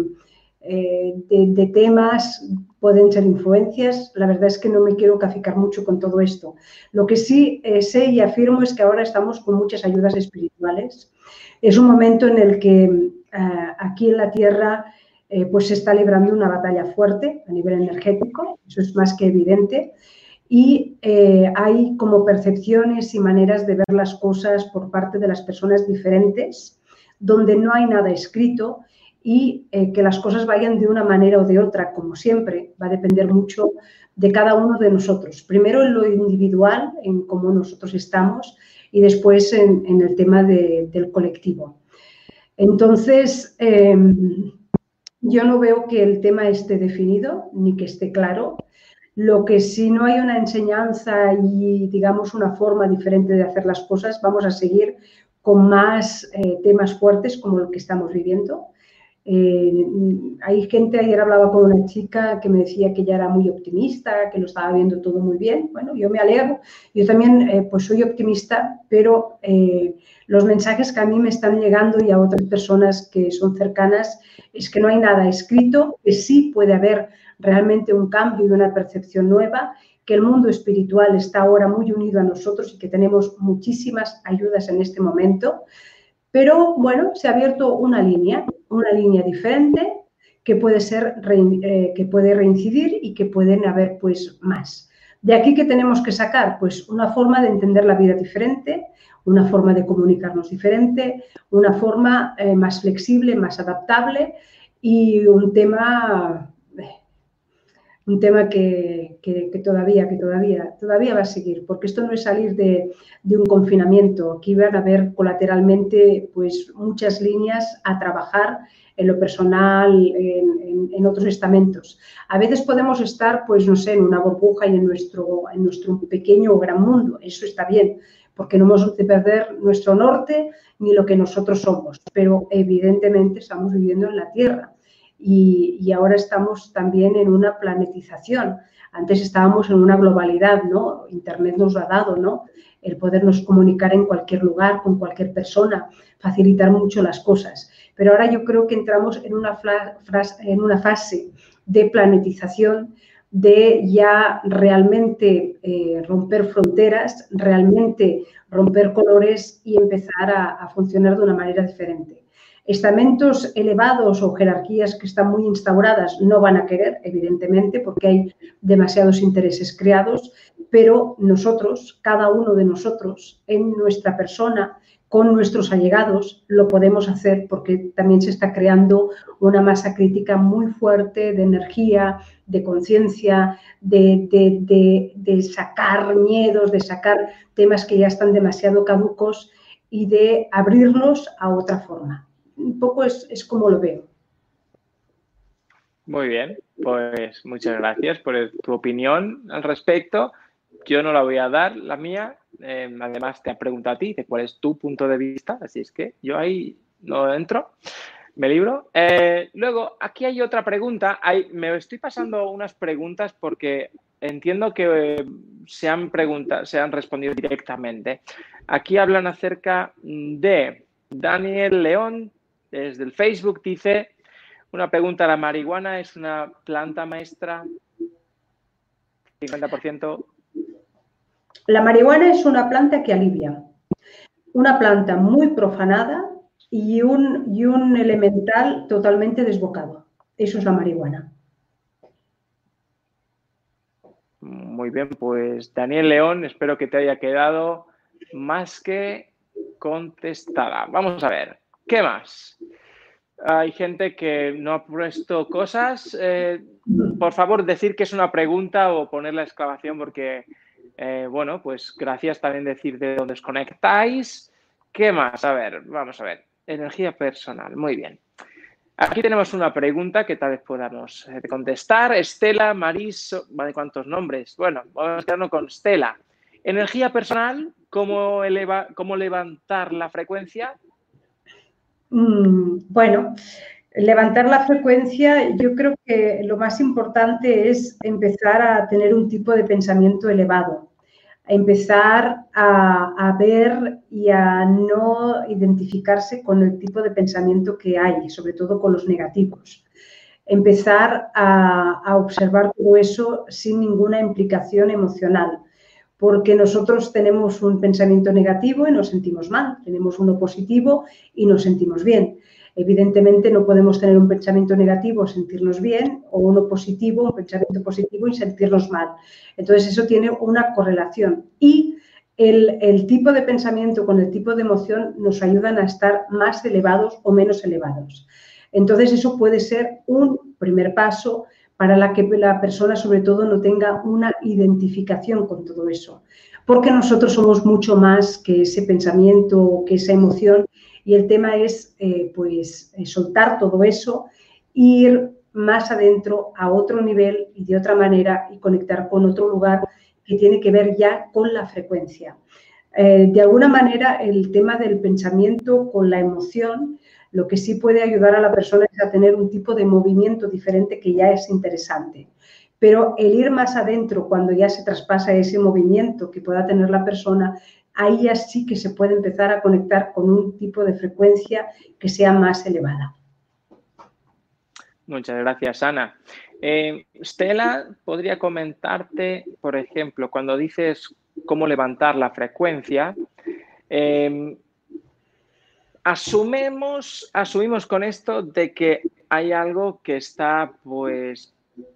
de, de, temas, pueden ser influencias. La verdad es que no me quiero caficar mucho con todo esto. Lo que sí sé y afirmo es que ahora estamos con muchas ayudas espirituales. Es un momento en el que aquí en la Tierra eh, pues se está librando una batalla fuerte a nivel energético, eso es más que evidente, y eh, hay como percepciones y maneras de ver las cosas por parte de las personas diferentes, donde no hay nada escrito y eh, que las cosas vayan de una manera o de otra, como siempre, va a depender mucho de cada uno de nosotros. Primero en lo individual, en cómo nosotros estamos, y después en, el tema del colectivo. Entonces, em, yo no veo que el tema esté definido ni que esté claro. Lo que si no hay una enseñanza y, digamos, una forma diferente de hacer las cosas, vamos a seguir con más eh, temas fuertes como lo que estamos viviendo. Eh, hay gente, ayer hablaba con una chica que me decía que ella era muy optimista, que lo estaba viendo todo muy bien. Bueno, yo me alegro. Yo también eh, pues soy optimista, pero los mensajes que a mí me están llegando y a otras personas que son cercanas es que no hay nada escrito, que sí puede haber realmente un cambio y una percepción nueva, que el mundo espiritual está ahora muy unido a nosotros y que tenemos muchísimas ayudas en este momento. Pero bueno, se ha abierto una línea, una línea diferente que puede ser, eh, que puede reincidir y que pueden haber pues más. De aquí que tenemos que sacar pues una forma de entender la vida diferente, una forma de comunicarnos diferente, una forma eh, más flexible, más adaptable y un tema, eh, un tema que, todavía, que todavía, todavía va a seguir, porque esto no es salir de, un confinamiento. Aquí van a haber colateralmente pues, muchas líneas a trabajar en lo personal, en, en, otros estamentos. A veces podemos estar, pues no sé, en una burbuja y en nuestro, en nuestro pequeño o gran mundo, eso está bien, porque no hemos de perder nuestro norte ni lo que nosotros somos, pero evidentemente estamos viviendo en la Tierra y, ahora estamos también en una planetización. Antes estábamos en una globalidad, ¿no? Internet nos ha dado, ¿no? El podernos comunicar en cualquier lugar, con cualquier persona, facilitar mucho las cosas. Pero ahora yo creo que entramos en en una fase de planetización de ya realmente eh, romper fronteras, realmente romper colores y empezar a, funcionar de una manera diferente. Estamentos elevados o jerarquías que están muy instauradas no van a querer, evidentemente, porque hay demasiados intereses creados, pero nosotros, cada uno de nosotros, en nuestra persona, con nuestros allegados lo podemos hacer porque también se está creando una masa crítica muy fuerte de energía, de conciencia, de, sacar miedos, de sacar temas que ya están demasiado caducos y de abrirnos a otra forma. Un poco es, como lo veo. Muy bien, pues muchas gracias por tu opinión al respecto. Yo no la voy a dar, la mía. Eh, además, te ha preguntado a ti de cuál es tu punto de vista, así es que yo ahí no entro, me libro. Eh, luego, aquí hay otra pregunta. me estoy pasando unas preguntas porque entiendo que eh, se han se han respondido directamente. Aquí hablan acerca de Daniel León, desde el Facebook, dice una pregunta, ¿la marihuana es una planta maestra? 50%. La marihuana es una planta que alivia. Una planta muy profanada y un, elemental totalmente desbocado. Eso es la marihuana. Muy bien, pues Daniel León, espero que te haya quedado más que contestada. Vamos a ver, ¿qué más? Hay gente que no ha puesto cosas. Eh, por favor, decir que es una pregunta o poner la exclamación porque, eh, bueno, pues gracias también decir de dónde os conectáis. ¿Qué más? A ver, vamos a ver. Energía personal. Muy bien. Aquí tenemos una pregunta que tal vez podamos eh, contestar. Estela, Maris, ¿vale? ¿Cuántos nombres? Bueno, vamos a quedarnos con Estela. Energía personal, ¿cómo, cómo levantar la frecuencia? Mm, bueno, levantar la frecuencia, yo creo que lo más importante es empezar a tener un tipo de pensamiento elevado, a empezar a, ver y a no identificarse con el tipo de pensamiento que hay, sobre todo con los negativos. Empezar a, a observar todo eso sin ninguna implicación emocional porque nosotros tenemos un pensamiento negativo y nos sentimos mal, tenemos uno positivo y nos sentimos bien. Evidentemente no podemos tener un pensamiento negativo, sentirnos bien, o uno positivo, un pensamiento positivo y sentirnos mal. Entonces eso tiene una correlación y el, tipo de pensamiento con el tipo de emoción nos ayudan a estar más elevados o menos elevados. Entonces eso puede ser un primer paso para que la persona sobre todo no tenga una identificación con todo eso. Porque nosotros somos mucho más que ese pensamiento, que esa emoción y el tema es eh, pues eh, soltar todo eso, ir más adentro a otro nivel y de otra manera y conectar con otro lugar que tiene que ver ya con la frecuencia. Eh, de alguna manera el tema del pensamiento con la emoción lo que sí puede ayudar a la persona es a tener un tipo de movimiento diferente que ya es interesante. Pero el ir más adentro, cuando ya se traspasa ese movimiento que pueda tener la persona, ahí ya sí que se puede empezar a conectar con un tipo de frecuencia que sea más elevada. Muchas gracias, Ana. Eh, Stella, podría comentarte, por ejemplo, cuando dices cómo levantar la frecuencia, eh, asumimos, asumimos con esto de que hay algo que está pues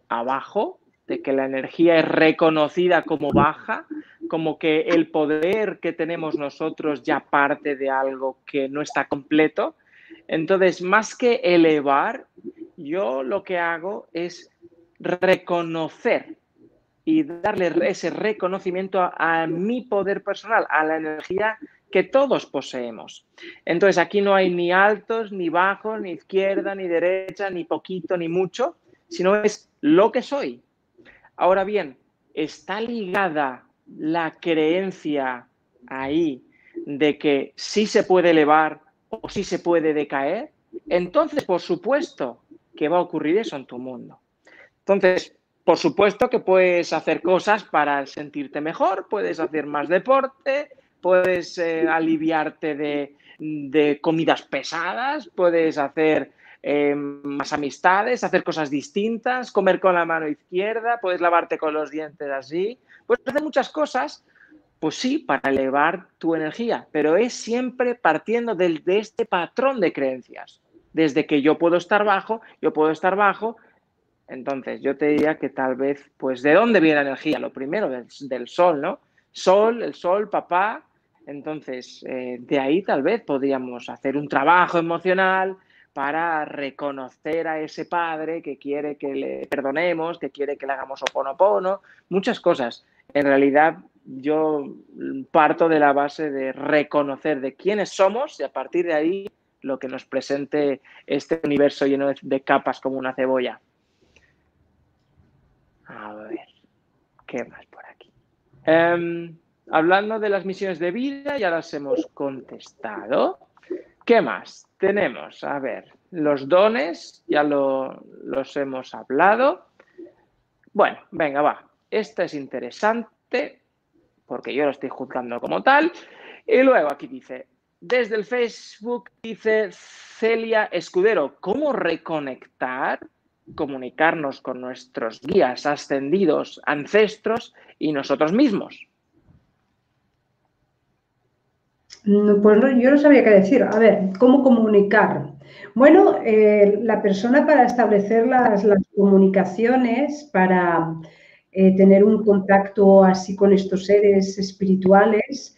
abajo, de que la energía es reconocida como baja, como que el poder que tenemos nosotros ya parte de algo que no está completo. Entonces, más que elevar, yo lo que hago es reconocer y darle ese reconocimiento a, mi poder personal, a la energía que todos poseemos. Entonces aquí no hay ni altos, ni bajos, ni izquierda, ni derecha, ni poquito, ni mucho, sino es lo que soy. Ahora bien, ¿está ligada la creencia ahí de que sí se puede elevar o sí se puede decaer? Entonces, por supuesto que va a ocurrir eso en tu mundo. Entonces, por supuesto que puedes hacer cosas para sentirte mejor, puedes hacer más deporte, puedes eh, aliviarte de, comidas pesadas, puedes hacer eh, más amistades, hacer cosas distintas, comer con la mano izquierda, puedes lavarte con los dientes así, puedes hacer muchas cosas, pues sí, para elevar tu energía, pero es siempre partiendo de este patrón de creencias. Desde que yo puedo estar bajo, yo puedo estar bajo, entonces yo te diría que tal vez, pues, ¿de dónde viene la energía? Lo primero, del, del sol, ¿no? Sol, el sol, papá, entonces, eh, de ahí tal vez podríamos hacer un trabajo emocional para reconocer a ese padre que quiere que le perdonemos, que quiere que le hagamos oponopono, muchas cosas. En realidad, yo parto de la base de reconocer de quiénes somos y a partir de ahí lo que nos presente este universo lleno de capas como una cebolla. A ver, ¿qué más por aquí? Em, hablando de las misiones de vida, ya las hemos contestado. ¿Qué más? Tenemos, a ver, los dones, ya los hemos hablado. Bueno, venga, va. Esta es interesante porque yo lo estoy juzgando como tal. Y luego aquí dice, desde el Facebook dice Celia Escudero, ¿cómo reconectar, comunicarnos con nuestros guías ascendidos, ancestros y nosotros mismos? Pues yo no sabía qué decir. A ver, ¿cómo comunicar? Bueno, eh, la persona para establecer las, comunicaciones, para eh, tener un contacto así con estos seres espirituales,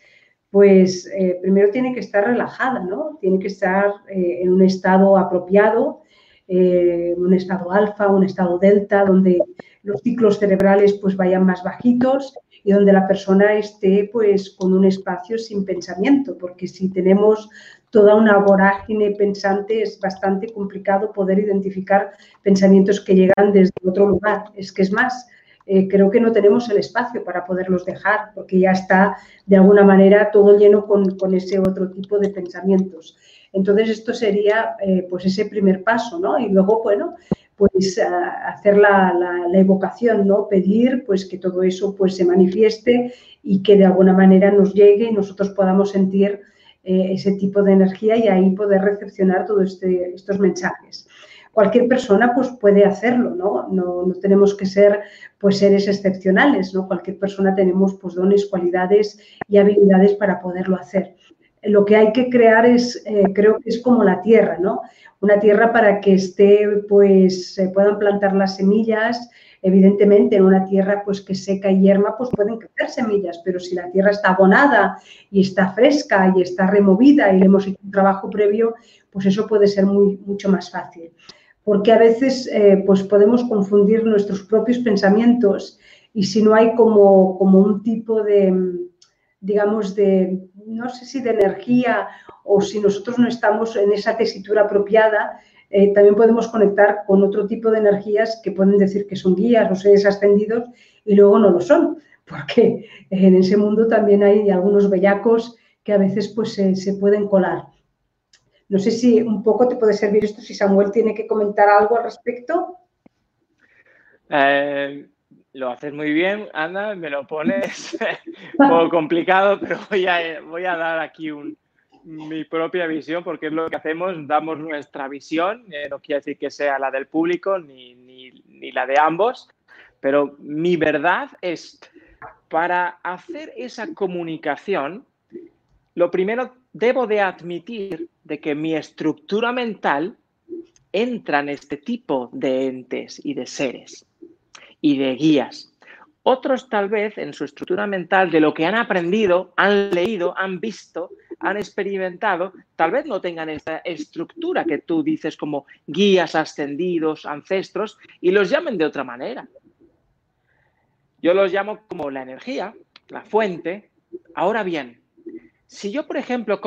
pues eh, primero tiene que estar relajada, ¿no? Tiene que estar en un estado apropiado, un estado alfa, un estado delta, donde los ciclos cerebrales pues vayan más bajitos y donde la persona esté pues con un espacio sin pensamiento, porque si tenemos toda una vorágine pensante es bastante complicado poder identificar pensamientos que llegan desde otro lugar. Es que es más, eh, creo que no tenemos el espacio para poderlos dejar, porque ya está de alguna manera todo lleno con, con ese otro tipo de pensamientos. Entonces, esto sería eh, pues ese primer paso, ¿no? Y luego, bueno, pues hacer la, evocación, ¿no? Pedir pues que todo eso pues se manifieste y que de alguna manera nos llegue y nosotros podamos sentir eh, ese tipo de energía y ahí poder recepcionar todos este, estos mensajes. Cualquier persona pues puede hacerlo, ¿no? ¿no? tenemos que ser pues seres excepcionales, ¿no? Cualquier persona tenemos pues dones, cualidades y habilidades para poderlo hacer lo que hay que crear es, eh, creo que es como la tierra, ¿no? Una tierra para que esté, pues, se puedan plantar las semillas. Evidentemente, en una tierra, pues, que seca y yerma, pues pueden crecer semillas, pero si la tierra está abonada y está fresca y está removida y le hemos hecho un trabajo previo, pues eso puede ser muy, mucho más fácil. Porque a veces, eh, pues, podemos confundir nuestros propios pensamientos y si no hay como, como un tipo de, digamos, de, no sé si de energía o si nosotros no estamos en esa tesitura apropiada, eh, también podemos conectar con otro tipo de energías que pueden decir que son guías o seres ascendidos y luego no lo son, porque en ese mundo también hay algunos bellacos que a veces pues se, pueden colar. No sé si un poco te puede servir esto, si Samuel tiene que comentar algo al respecto. Eh, lo haces muy bien, Ana, me lo pones. Un poco complicado, pero voy a, voy a dar aquí mi propia visión porque es lo que hacemos, damos nuestra visión, eh, no quiere decir que sea la del público ni, ni la de ambos, pero mi verdad es, para hacer esa comunicación, lo primero debo de admitir de que mi estructura mental entra en este tipo de entes y de seres y de guías. Otros tal vez en su estructura mental de lo que han aprendido, han leído, han visto, han experimentado, tal vez no tengan esta estructura que tú dices como guías ascendidos, ancestros, y los llamen de otra manera. Yo los llamo como la energía, la fuente. Ahora bien, si yo, por ejemplo,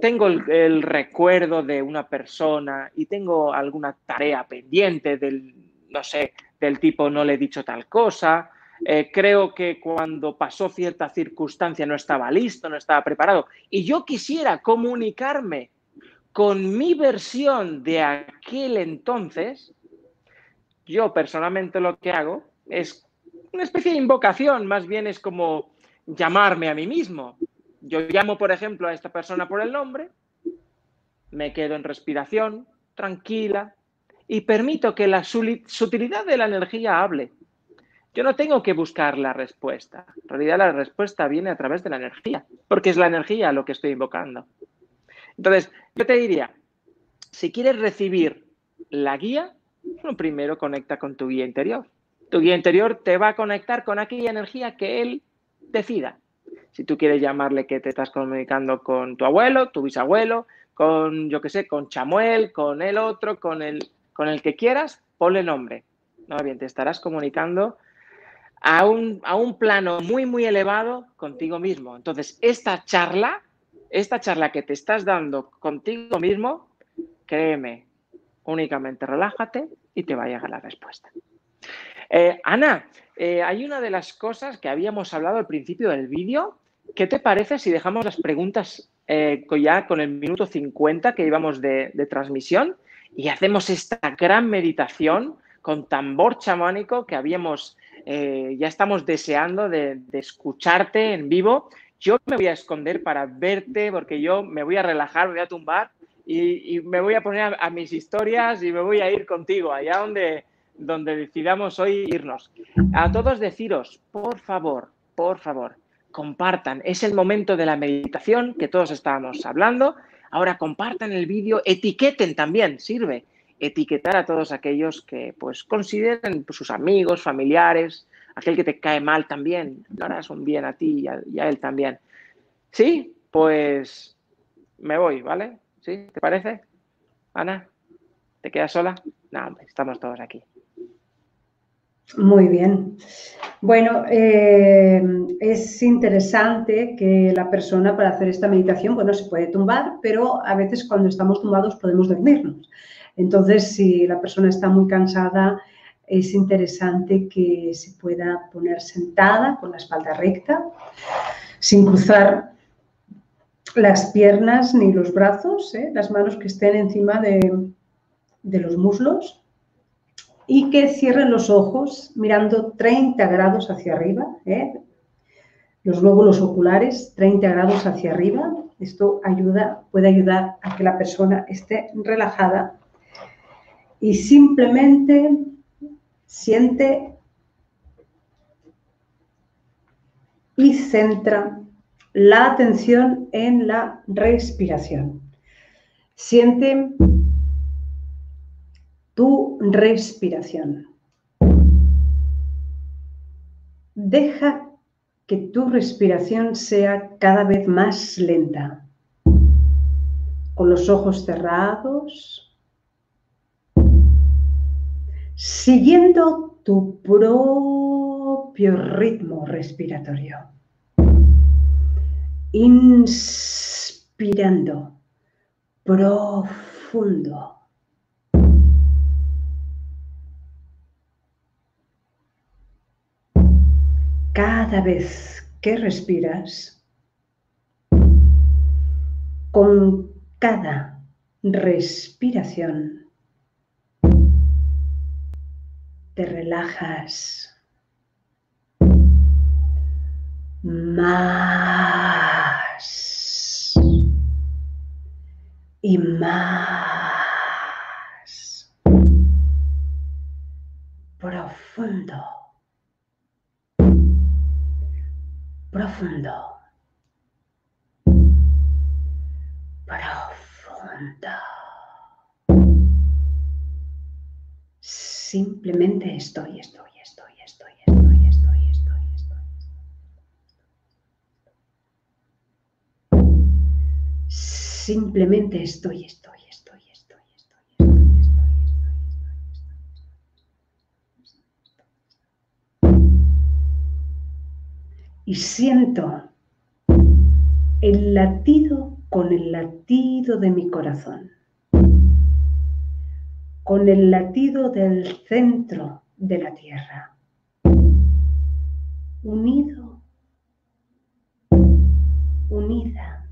tengo el, recuerdo de una persona y tengo alguna tarea pendiente del, no sé, del tipo no le he dicho tal cosa, eh, creo que cuando pasó cierta circunstancia no estaba listo, no estaba preparado, y yo quisiera comunicarme con mi versión de aquel entonces, yo personalmente lo que hago es una especie de invocación, más bien es como llamarme a mí mismo. Yo llamo, por ejemplo, a esta persona por el nombre, me quedo en respiración, tranquila, y permito que la sutilidad de la energía hable. Yo no tengo que buscar la respuesta. En realidad la respuesta viene a través de la energía, porque es la energía lo que estoy invocando. Entonces, yo te diría, si quieres recibir la guía, primero conecta con tu guía interior. Tu guía interior te va a conectar con aquella energía que él decida. Si tú quieres llamarle que te estás comunicando con tu abuelo, tu bisabuelo, con, yo qué sé, con Chamuel, con el otro, con el con el que quieras, ponle nombre. No, bien, te estarás comunicando a un, a un plano muy, muy elevado contigo mismo. Entonces, esta charla, esta charla que te estás dando contigo mismo, créeme, únicamente relájate y te va a llegar la respuesta. Eh, Ana, eh, hay una de las cosas que habíamos hablado al principio del vídeo. ¿Qué te parece si dejamos las preguntas eh, ya con el minuto 50 que íbamos de, transmisión y hacemos esta gran meditación con tambor chamánico que habíamos, ya estamos deseando de, escucharte en vivo. Yo me voy a esconder para verte porque yo me voy a relajar, me voy a tumbar y, me voy a poner a, mis historias y me voy a ir contigo allá donde, donde decidamos hoy irnos. A todos deciros, por favor, por favor, compartan. Es el momento de la meditación que todos estábamos hablando. Ahora compartan el vídeo, etiqueten también, sirve. Etiquetar a todos aquellos que pues consideren sus amigos, familiares, aquel que te cae mal también, lo harás un bien a ti y a él también. Sí, pues me voy, ¿vale? ¿Sí? ¿Te parece? Ana, ¿te quedas sola? No, estamos todos aquí. Muy bien. Bueno, eh, es interesante que la persona para hacer esta meditación, bueno, se puede tumbar, pero a veces cuando estamos tumbados podemos dormirnos. Entonces, si la persona está muy cansada, es interesante que se pueda poner sentada con la espalda recta, sin cruzar las piernas ni los brazos, ¿eh? las manos que estén encima de, los muslos y que cierren los ojos mirando 30 grados hacia arriba, ¿eh? los lóbulos oculares 30 grados hacia arriba. Esto ayuda, puede ayudar a que la persona esté relajada y simplemente siente y centra la atención en la respiración. Siente tu respiración. Deja que tu respiración sea cada vez más lenta. Con los ojos cerrados, siguiendo tu propio ritmo respiratorio inspirando profundo. Cada vez que respiras, con cada respiración, te relajas más y más profundo, profundo, profundo. Simplemente estoy, estoy, estoy, estoy, estoy, estoy, estoy, estoy. Simplemente estoy, estoy, Y siento el latido con el latido de mi corazón, con el latido del centro de la tierra, unido, unida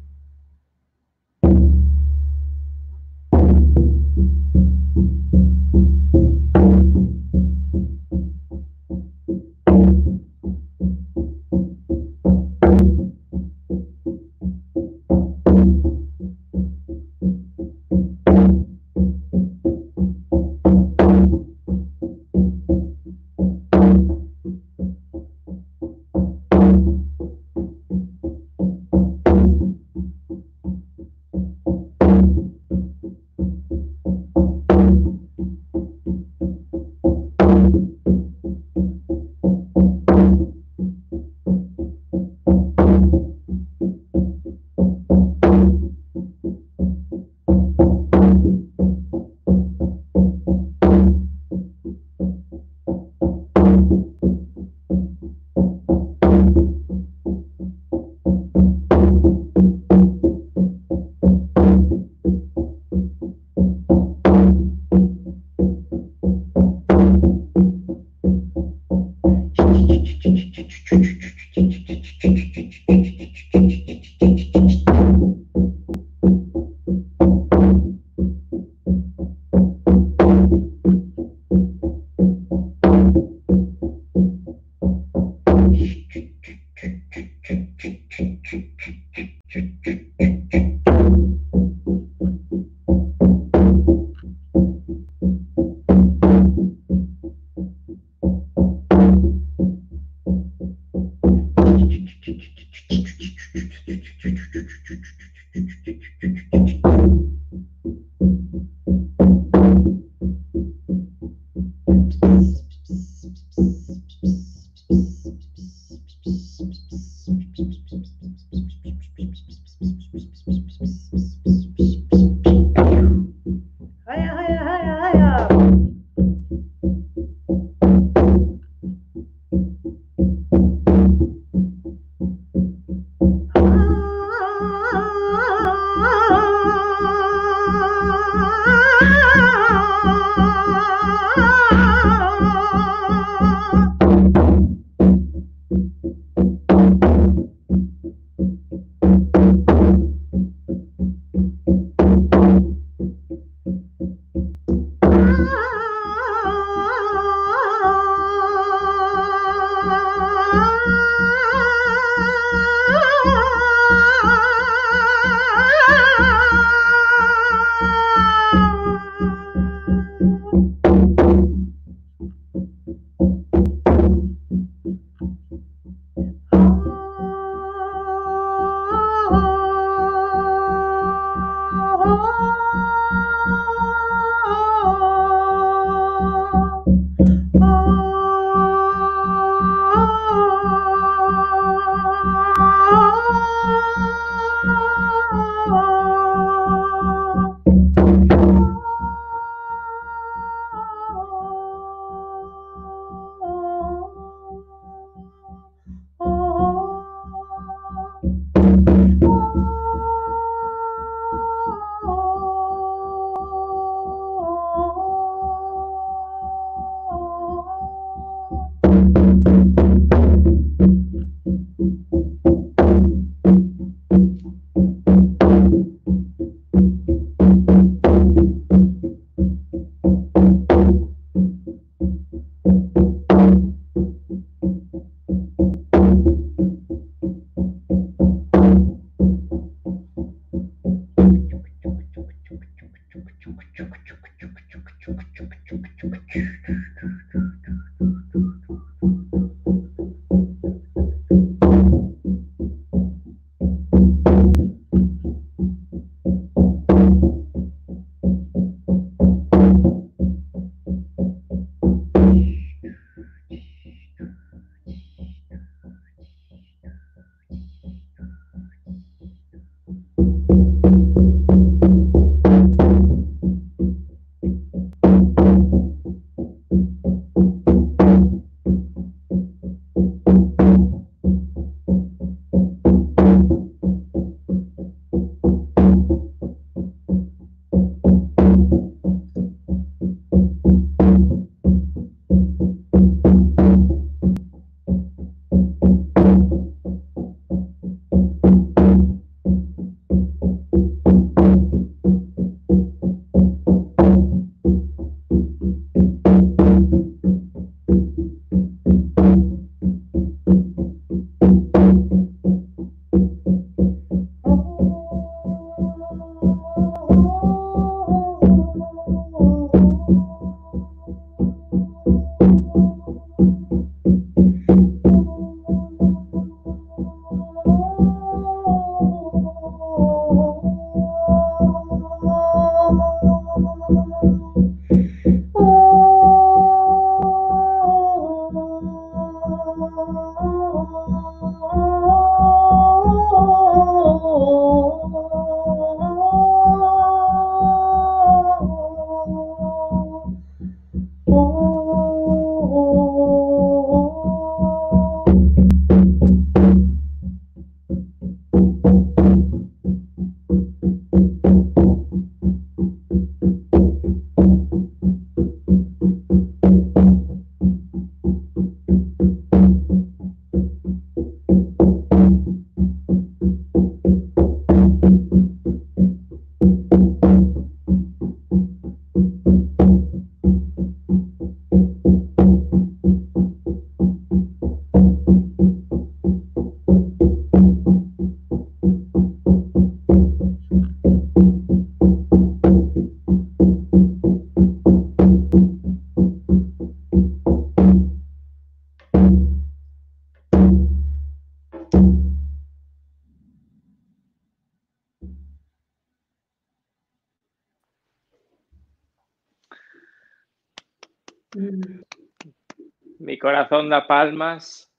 corazón da palmas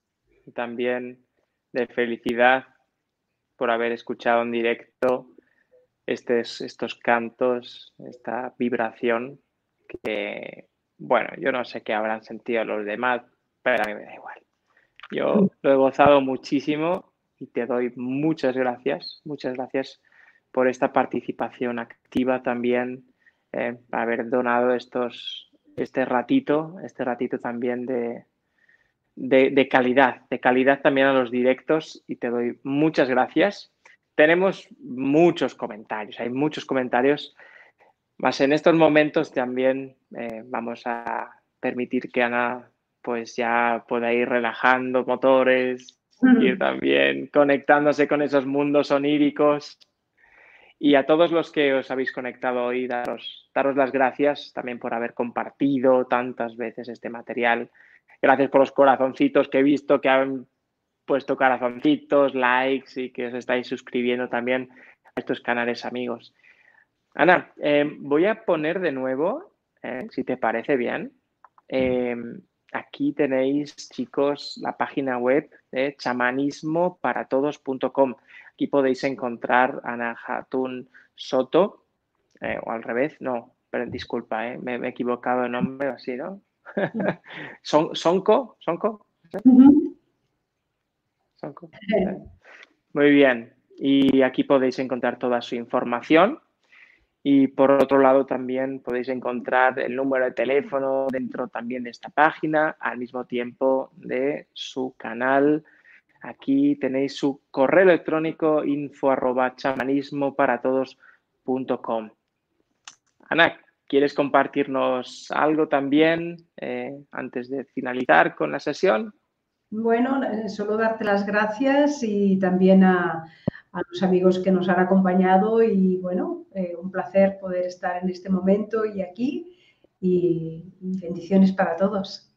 y también de felicidad por haber escuchado en directo estos, estos cantos, esta vibración que, bueno, yo no sé qué habrán sentido los demás, pero a mí me da igual. Yo lo he gozado muchísimo y te doy muchas gracias, muchas gracias por esta participación activa también, eh, haber donado estos, este ratito, este ratito también de, de, calidad, de calidad también a los directos y te doy muchas gracias. Tenemos muchos comentarios, hay muchos comentarios, más en estos momentos también eh, vamos a permitir que Ana pues ya pueda ir relajando motores, ir también conectándose con esos mundos oníricos. Y a todos los que os habéis conectado hoy, daros, daros las gracias también por haber compartido tantas veces este material. Gracias por los corazoncitos que he visto que han puesto corazoncitos, likes y que os estáis suscribiendo también a estos canales amigos. Ana, eh, voy a poner de nuevo, eh, si te parece bien. Eh, aquí tenéis, chicos, la página web de chamanismoparatodos.com. Aquí podéis encontrar Ana Hatun Soto, o al revés, no, pero disculpa, me, he equivocado de nombre, así, ¿no? Son, ¿Sonco? ¿Sonco? Muy bien. Y aquí podéis encontrar toda su información. Y por otro lado también podéis encontrar el número de teléfono dentro también de esta página, al mismo tiempo de su canal. Aquí tenéis su correo electrónico info arroba chamanismo para todos.com. Ana, ¿Quieres compartirnos algo también eh, antes de finalizar con la sesión? Bueno, eh, solo darte las gracias y también a, los amigos que nos han acompañado y bueno, eh, un placer poder estar en este momento y aquí y, y bendiciones para todos.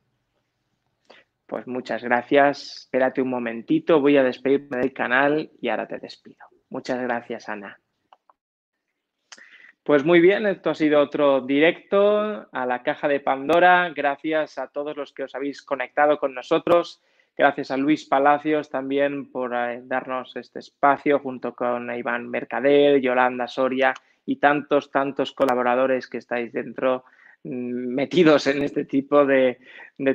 Pues muchas gracias. Espérate un momentito, voy a despedirme del canal y ahora te despido. Muchas gracias, Ana. Pues muy bien, esto ha sido otro directo a la caja de Pandora. Gracias a todos los que os habéis conectado con nosotros. Gracias a Luis Palacios también por eh, darnos este espacio junto con Iván Mercader, Yolanda Soria y tantos, tantos colaboradores que estáis dentro mm, metidos en este tipo de,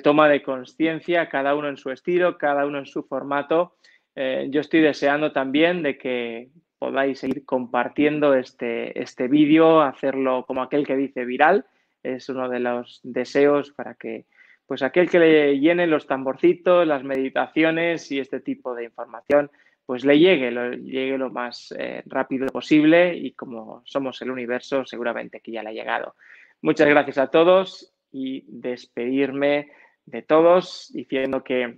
toma de conciencia, cada uno en su estilo, cada uno en su formato. Eh, yo estoy deseando también de que podáis seguir compartiendo este, este vídeo, hacerlo como aquel que dice viral. Es uno de los deseos para que pues aquel que le llene los tamborcitos, las meditaciones y este tipo de información, pues le llegue, lo, llegue lo más eh, rápido posible y como somos el universo, seguramente que ya le ha llegado. Muchas gracias a todos y despedirme de todos diciendo que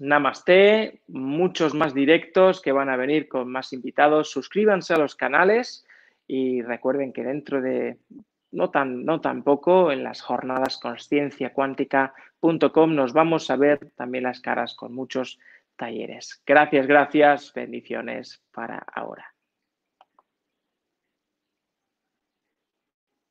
Namaste, muchos más directos que van a venir con más invitados. Suscríbanse a los canales y recuerden que dentro de no tan, no tan poco, en las jornadas conscienciacuántica.com nos vamos a ver también las caras con muchos talleres. Gracias, gracias, bendiciones para ahora.